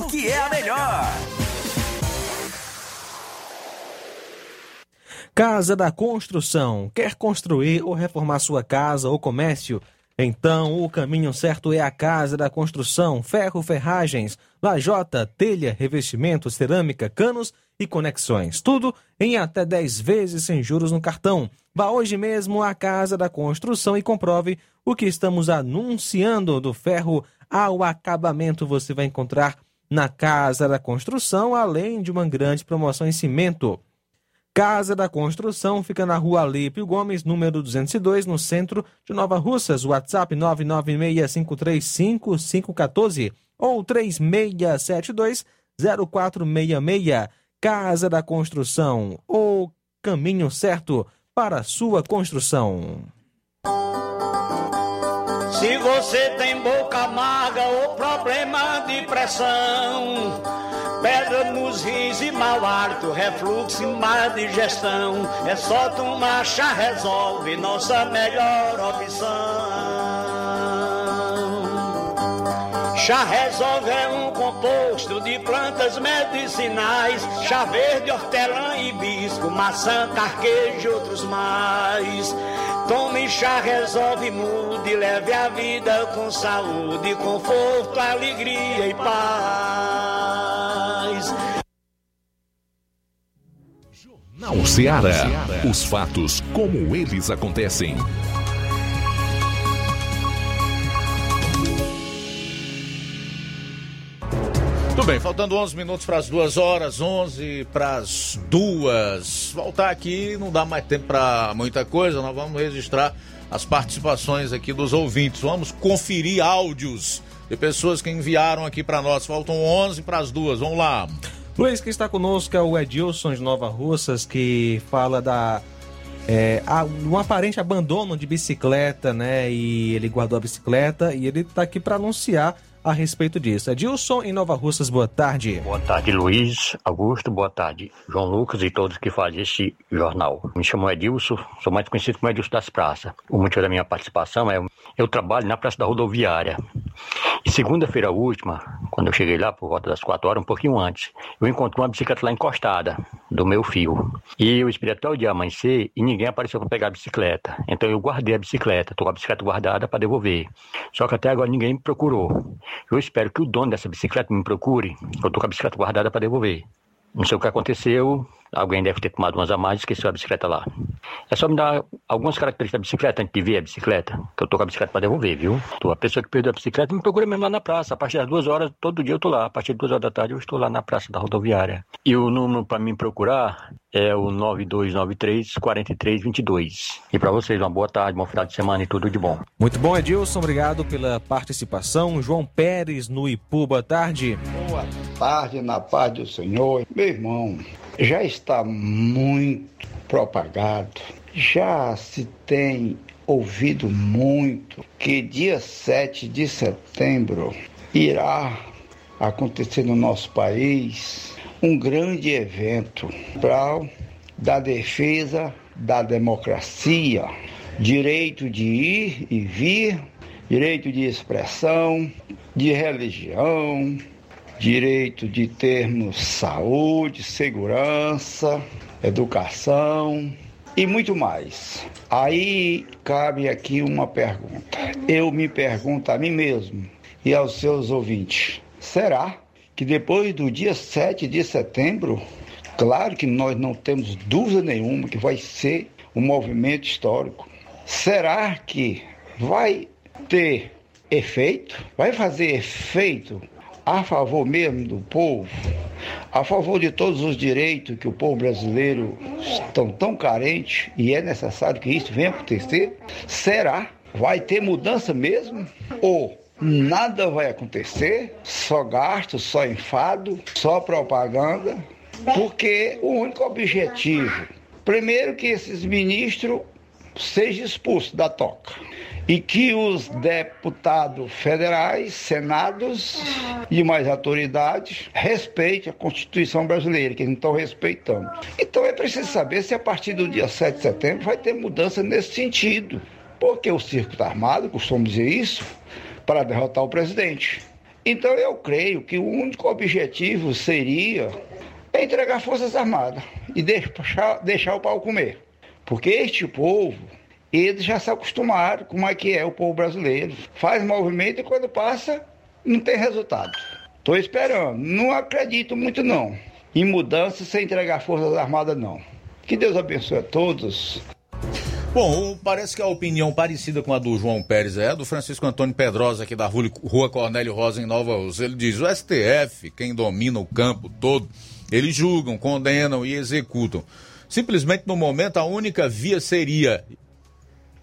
porque é a melhor. Casa da Construção. Quer construir ou reformar sua casa ou comércio? Então, o caminho certo é a Casa da Construção. Ferro, ferragens, lajota, telha, revestimento, cerâmica, canos e conexões. Tudo em até 10 vezes sem juros no cartão. Vá hoje mesmo à Casa da Construção e comprove o que estamos anunciando do ferro ao acabamento. Você vai encontrar na Casa da Construção, além de uma grande promoção em cimento. Casa da Construção fica na rua Alípio Gomes, número 202, no centro de Nova Russas. WhatsApp 996535514 ou 36720466. Casa da Construção, o caminho certo para sua construção. Se você tem boca ou problema de pressão, pedra nos rins e mau hálito, refluxo e má digestão, é só tomar chá resolve, nossa melhor opção. Chá resolve é um composto de plantas medicinais, chá verde, hortelã, hibisco, maçã, carquejo e outros mais. Tome chá, resolve, mude, leve a vida com saúde, conforto, alegria e paz. Jornal Ceará. Os fatos como eles acontecem. Bem, faltando 11 minutos para as duas horas, 11 para as duas. Voltar aqui não dá mais tempo para muita coisa, nós vamos registrar as participações aqui dos ouvintes. Vamos conferir áudios de pessoas que enviaram aqui para nós. Faltam 11 para as duas, vamos lá. Luiz, que está conosco é o Edilson de Nova Russas, que fala da é, um aparente abandono de bicicleta, né? E ele guardou a bicicleta e ele está aqui para anunciar a respeito disso. Edilson em Nova Russas, boa tarde. Boa tarde, Luiz Augusto, boa tarde, João Lucas e todos que fazem esse jornal. Me chamo Edilson, sou mais conhecido como Edilson das Praças. O motivo da minha participação é eu trabalho na Praça da Rodoviária. E segunda-feira última, quando eu cheguei lá por volta das quatro horas, um pouquinho antes, eu encontrei uma bicicleta lá encostada do meu fio. E eu esperei até o dia amanhecer e ninguém apareceu para pegar a bicicleta. Então eu guardei a bicicleta, estou com a bicicleta guardada para devolver. Só que até agora ninguém me procurou. Eu espero que o dono dessa bicicleta me procure. Eu estou com a bicicleta guardada para devolver. Não sei o que aconteceu, alguém deve ter tomado umas a mais e esqueceu a bicicleta lá. É só me dar algumas características da bicicleta antes de ver a bicicleta, que eu tô com a bicicleta para devolver, viu? Tô, a pessoa que perdeu a bicicleta me procura mesmo lá na praça. A partir das duas horas, todo dia eu tô lá. A partir das duas horas da tarde eu estou lá na praça da rodoviária. E o número para me procurar é o 9293 4322. E para vocês, uma boa tarde, bom final de semana e tudo de bom. Muito bom, Edilson. Obrigado pela participação. João Pérez no Ipu, boa tarde. Boa tarde, na paz do Senhor. Meu irmão, já está muito propagado, já se tem ouvido muito que dia 7 de setembro irá acontecer no nosso país um grande evento para da defesa da democracia, direito de ir e vir direito de expressão, de religião, direito de termos saúde, segurança, educação e muito mais. Aí cabe aqui uma pergunta. Eu me pergunto a mim mesmo e aos seus ouvintes: será que depois do dia 7 de setembro, claro que nós não temos dúvida nenhuma que vai ser um movimento histórico, será que vai ter efeito? Vai fazer efeito a favor mesmo do povo, a favor de todos os direitos que o povo brasileiro estão tão carente e é necessário que isso venha acontecer? Será? Vai ter mudança mesmo? Ou nada vai acontecer? Só gasto, só enfado, só propaganda? Porque o único objetivo, primeiro que esses ministros sejam expulsos da toca e que os deputados federais, senados e mais autoridades respeitem a Constituição brasileira, que não estão respeitando. Então é preciso saber se a partir do dia 7 de setembro vai ter mudança nesse sentido. Porque o circo está armado, costumo dizer isso, para derrotar o presidente. Então eu creio que o único objetivo seria entregar Forças Armadas e deixar, deixar o pau comer. Porque este povo eles já se acostumaram com como é que é o povo brasileiro. Faz movimento e quando passa, não tem resultado. Estou esperando. Não acredito muito não. Em mudança sem entregar Forças Armadas, não. Que Deus abençoe a todos. Bom, parece que a opinião parecida com a do João Pérez é a do Francisco Antônio Pedrosa, aqui da Rua Cornélio Rosa, em Nova Rússia. Ele diz: o STF, quem domina o campo todo, eles julgam, condenam e executam. Simplesmente no momento a única via seria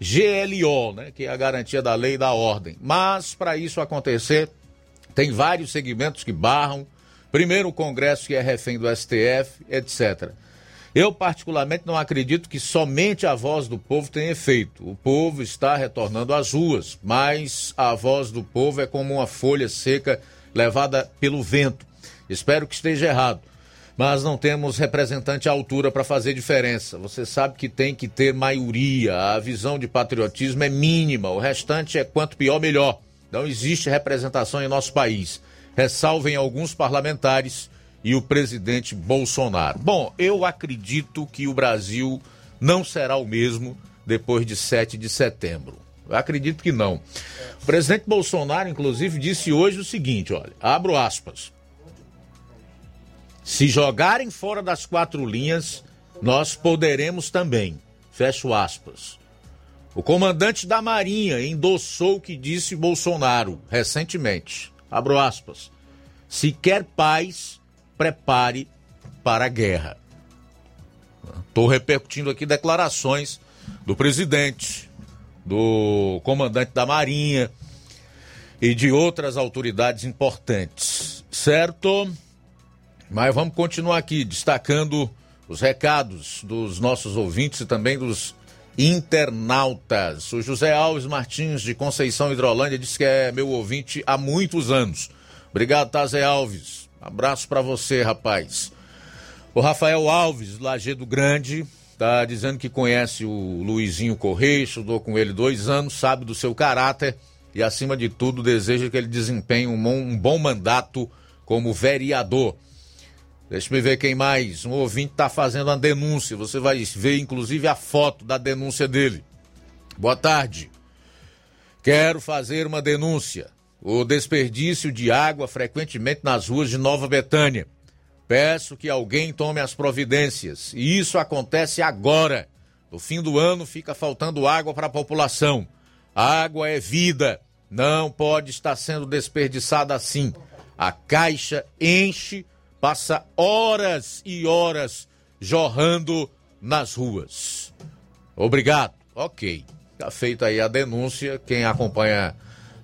GLO, né, que é a garantia da lei e da ordem. Mas para isso acontecer, tem vários segmentos que barram. Primeiro o Congresso que é refém do STF, etc. Eu particularmente não acredito que somente a voz do povo tenha efeito. O povo está retornando às ruas, mas a voz do povo é como uma folha seca levada pelo vento. Espero que esteja errado mas não temos representante à altura para fazer diferença. Você sabe que tem que ter maioria, a visão de patriotismo é mínima, o restante é quanto pior, melhor. Não existe representação em nosso país. Ressalvem alguns parlamentares e o presidente Bolsonaro. Bom, eu acredito que o Brasil não será o mesmo depois de 7 de setembro. Eu acredito que não. O presidente Bolsonaro, inclusive, disse hoje o seguinte: olha, abro aspas. Se jogarem fora das quatro linhas, nós poderemos também. Fecho aspas. O comandante da Marinha endossou o que disse Bolsonaro recentemente. Abro aspas. Se quer paz, prepare para a guerra. Estou repercutindo aqui declarações do presidente, do comandante da Marinha e de outras autoridades importantes. Certo? Mas vamos continuar aqui destacando os recados dos nossos ouvintes e também dos internautas. O José Alves Martins de Conceição Hidrolândia disse que é meu ouvinte há muitos anos. Obrigado, Tazé Alves. Abraço para você, rapaz. O Rafael Alves, Lagedo Grande, tá dizendo que conhece o Luizinho Correia, estudou com ele dois anos, sabe do seu caráter e, acima de tudo, deseja que ele desempenhe um bom, um bom mandato como vereador. Deixa eu ver quem mais. Um ouvinte está fazendo uma denúncia. Você vai ver, inclusive, a foto da denúncia dele. Boa tarde. Quero fazer uma denúncia. O desperdício de água frequentemente nas ruas de Nova Betânia. Peço que alguém tome as providências. E isso acontece agora. No fim do ano fica faltando água para a população. água é vida. Não pode estar sendo desperdiçada assim. A caixa enche passa horas e horas jorrando nas ruas. Obrigado. Ok. Tá feita aí a denúncia. Quem acompanha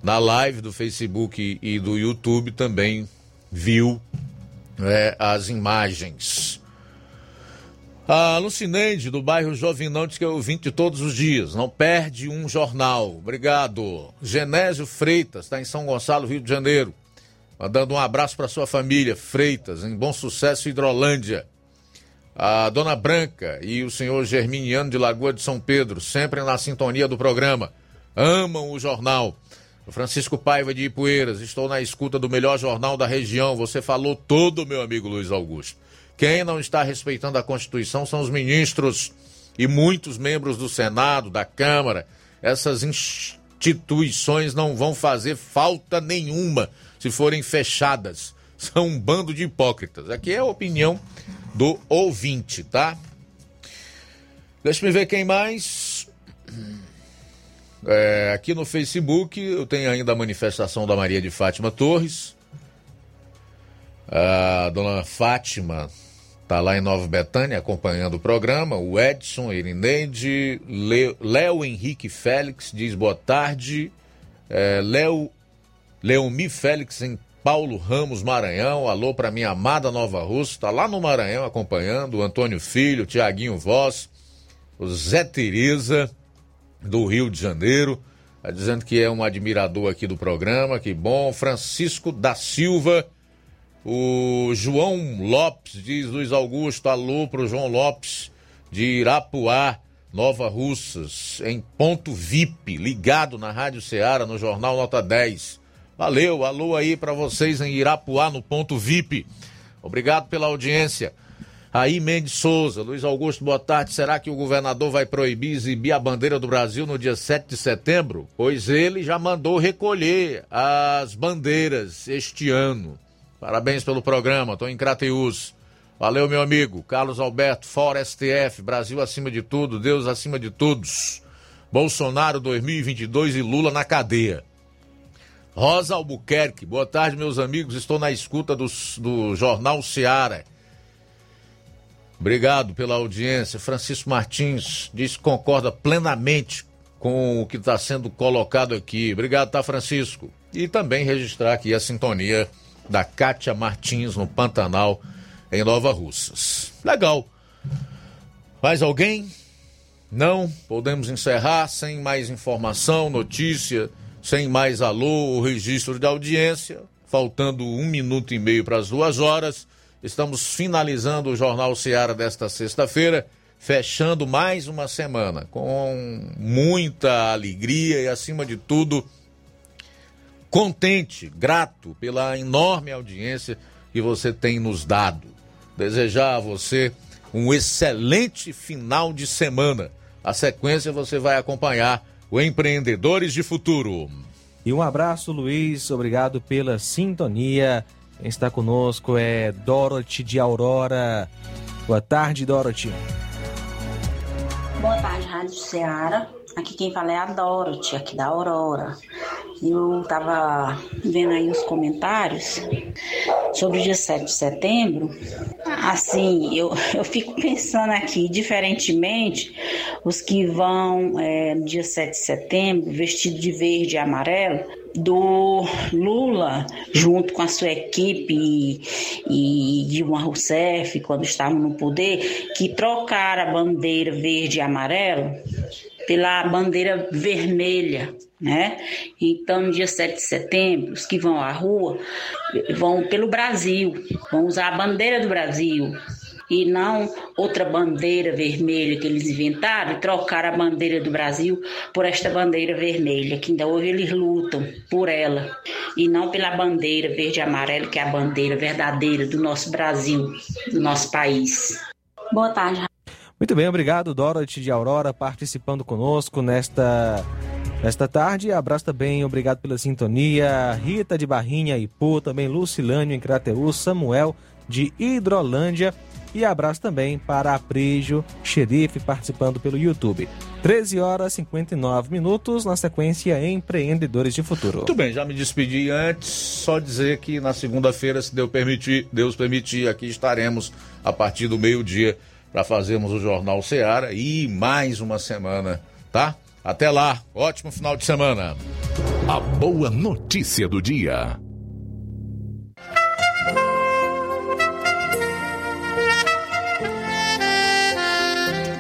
na live do Facebook e do YouTube também viu é, as imagens. A Lucineide, do bairro Jovinão, diz que é ouvinte todos os dias, não perde um jornal. Obrigado. Genésio Freitas, está em São Gonçalo, Rio de Janeiro. Mandando um abraço para sua família, Freitas, em Bom Sucesso, Hidrolândia. A Dona Branca e o senhor Germiniano de Lagoa de São Pedro, sempre na sintonia do programa. Amam o jornal. Francisco Paiva de Ipueiras, estou na escuta do melhor jornal da região. Você falou todo, meu amigo Luiz Augusto. Quem não está respeitando a Constituição são os ministros e muitos membros do Senado, da Câmara. Essas instituições não vão fazer falta nenhuma se forem fechadas. São um bando de hipócritas. Aqui é a opinião do ouvinte, tá? Deixa eu ver quem mais. É, aqui no Facebook eu tenho ainda a manifestação da Maria de Fátima Torres. A dona Fátima está lá em Nova Betânia acompanhando o programa. O Edson, Irineide, Léo Henrique Félix diz boa tarde. É, Léo Leomi Félix em Paulo Ramos, Maranhão. Alô para minha amada Nova Russa. Está lá no Maranhão acompanhando. O Antônio Filho, Tiaguinho Voz, o Zé Tereza do Rio de Janeiro, tá dizendo que é um admirador aqui do programa, que bom. Francisco da Silva, o João Lopes, diz Luiz Augusto, alô pro João Lopes de Irapuá, Nova Russas, em ponto VIP, ligado na Rádio Ceará, no Jornal Nota 10. Valeu, alô aí para vocês em Irapuá, no ponto VIP. Obrigado pela audiência. Aí Mendes Souza, Luiz Augusto, boa tarde. Será que o governador vai proibir exibir a bandeira do Brasil no dia 7 de setembro? Pois ele já mandou recolher as bandeiras este ano. Parabéns pelo programa, estou em Crateus. Valeu, meu amigo. Carlos Alberto, fora STF, Brasil acima de tudo, Deus acima de todos. Bolsonaro 2022 e Lula na cadeia. Rosa Albuquerque, boa tarde, meus amigos. Estou na escuta do, do Jornal Seara. Obrigado pela audiência. Francisco Martins diz que concorda plenamente com o que está sendo colocado aqui. Obrigado, tá, Francisco? E também registrar aqui a sintonia da Kátia Martins no Pantanal, em Nova Russas. Legal. Mais alguém? Não? Podemos encerrar sem mais informação, notícia, sem mais alô, o registro de audiência. Faltando um minuto e meio para as duas horas. Estamos finalizando o Jornal Seara desta sexta-feira, fechando mais uma semana com muita alegria e, acima de tudo, contente, grato pela enorme audiência que você tem nos dado. Desejar a você um excelente final de semana. A sequência você vai acompanhar o Empreendedores de Futuro. E um abraço, Luiz. Obrigado pela sintonia. Quem está conosco é Dorothy de Aurora. Boa tarde, Dorothy. Boa tarde, Rádio Ceará. Aqui quem fala é a Dorothy, aqui da Aurora. Eu estava vendo aí os comentários sobre o dia 7 de setembro. Assim, eu, eu fico pensando aqui, diferentemente, os que vão é, no dia 7 de setembro vestido de verde e amarelo, do Lula, junto com a sua equipe e, Dilma Rousseff, quando estavam no poder, que trocaram a bandeira verde e amarelo pela bandeira vermelha, né? Então, no dia 7 de setembro, os que vão à rua vão pelo Brasil, vão usar a bandeira do Brasil, e não outra bandeira vermelha que eles inventaram e trocaram a bandeira do Brasil por esta bandeira vermelha, que ainda hoje eles lutam por ela, e não pela bandeira verde e amarelo, que é a bandeira verdadeira do nosso Brasil, do nosso país. Boa tarde. Muito bem, obrigado, Dorothy de Aurora, participando conosco nesta nesta tarde. Abraço também, obrigado pela sintonia. Rita de Barrinha, Ipu, também Lucilânio em Crateus, Samuel de Hidrolândia e abraço também para a Prígio Xerife participando pelo YouTube. 13 horas e 59 minutos, na sequência Empreendedores de Futuro. Muito bem, já me despedi antes, só dizer que na segunda-feira, se Deus permitir, Deus permitir, aqui estaremos a partir do meio-dia para fazermos o Jornal Seara e mais uma semana, tá? Até lá, ótimo final de semana. A boa notícia do dia.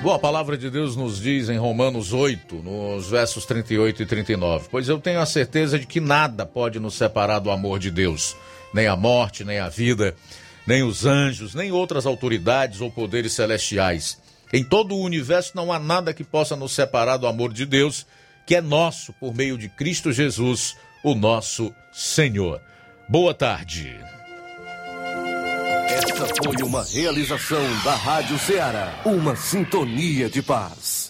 Boa, a palavra de Deus nos diz em Romanos 8, nos versos 38 e 39. Pois eu tenho a certeza de que nada pode nos separar do amor de Deus, nem a morte, nem a vida, nem os anjos, nem outras autoridades ou poderes celestiais. Em todo o universo não há nada que possa nos separar do amor de Deus, que é nosso por meio de Cristo Jesus, o nosso Senhor. Boa tarde. Esta foi uma realização da Rádio Ceará, uma sintonia de paz.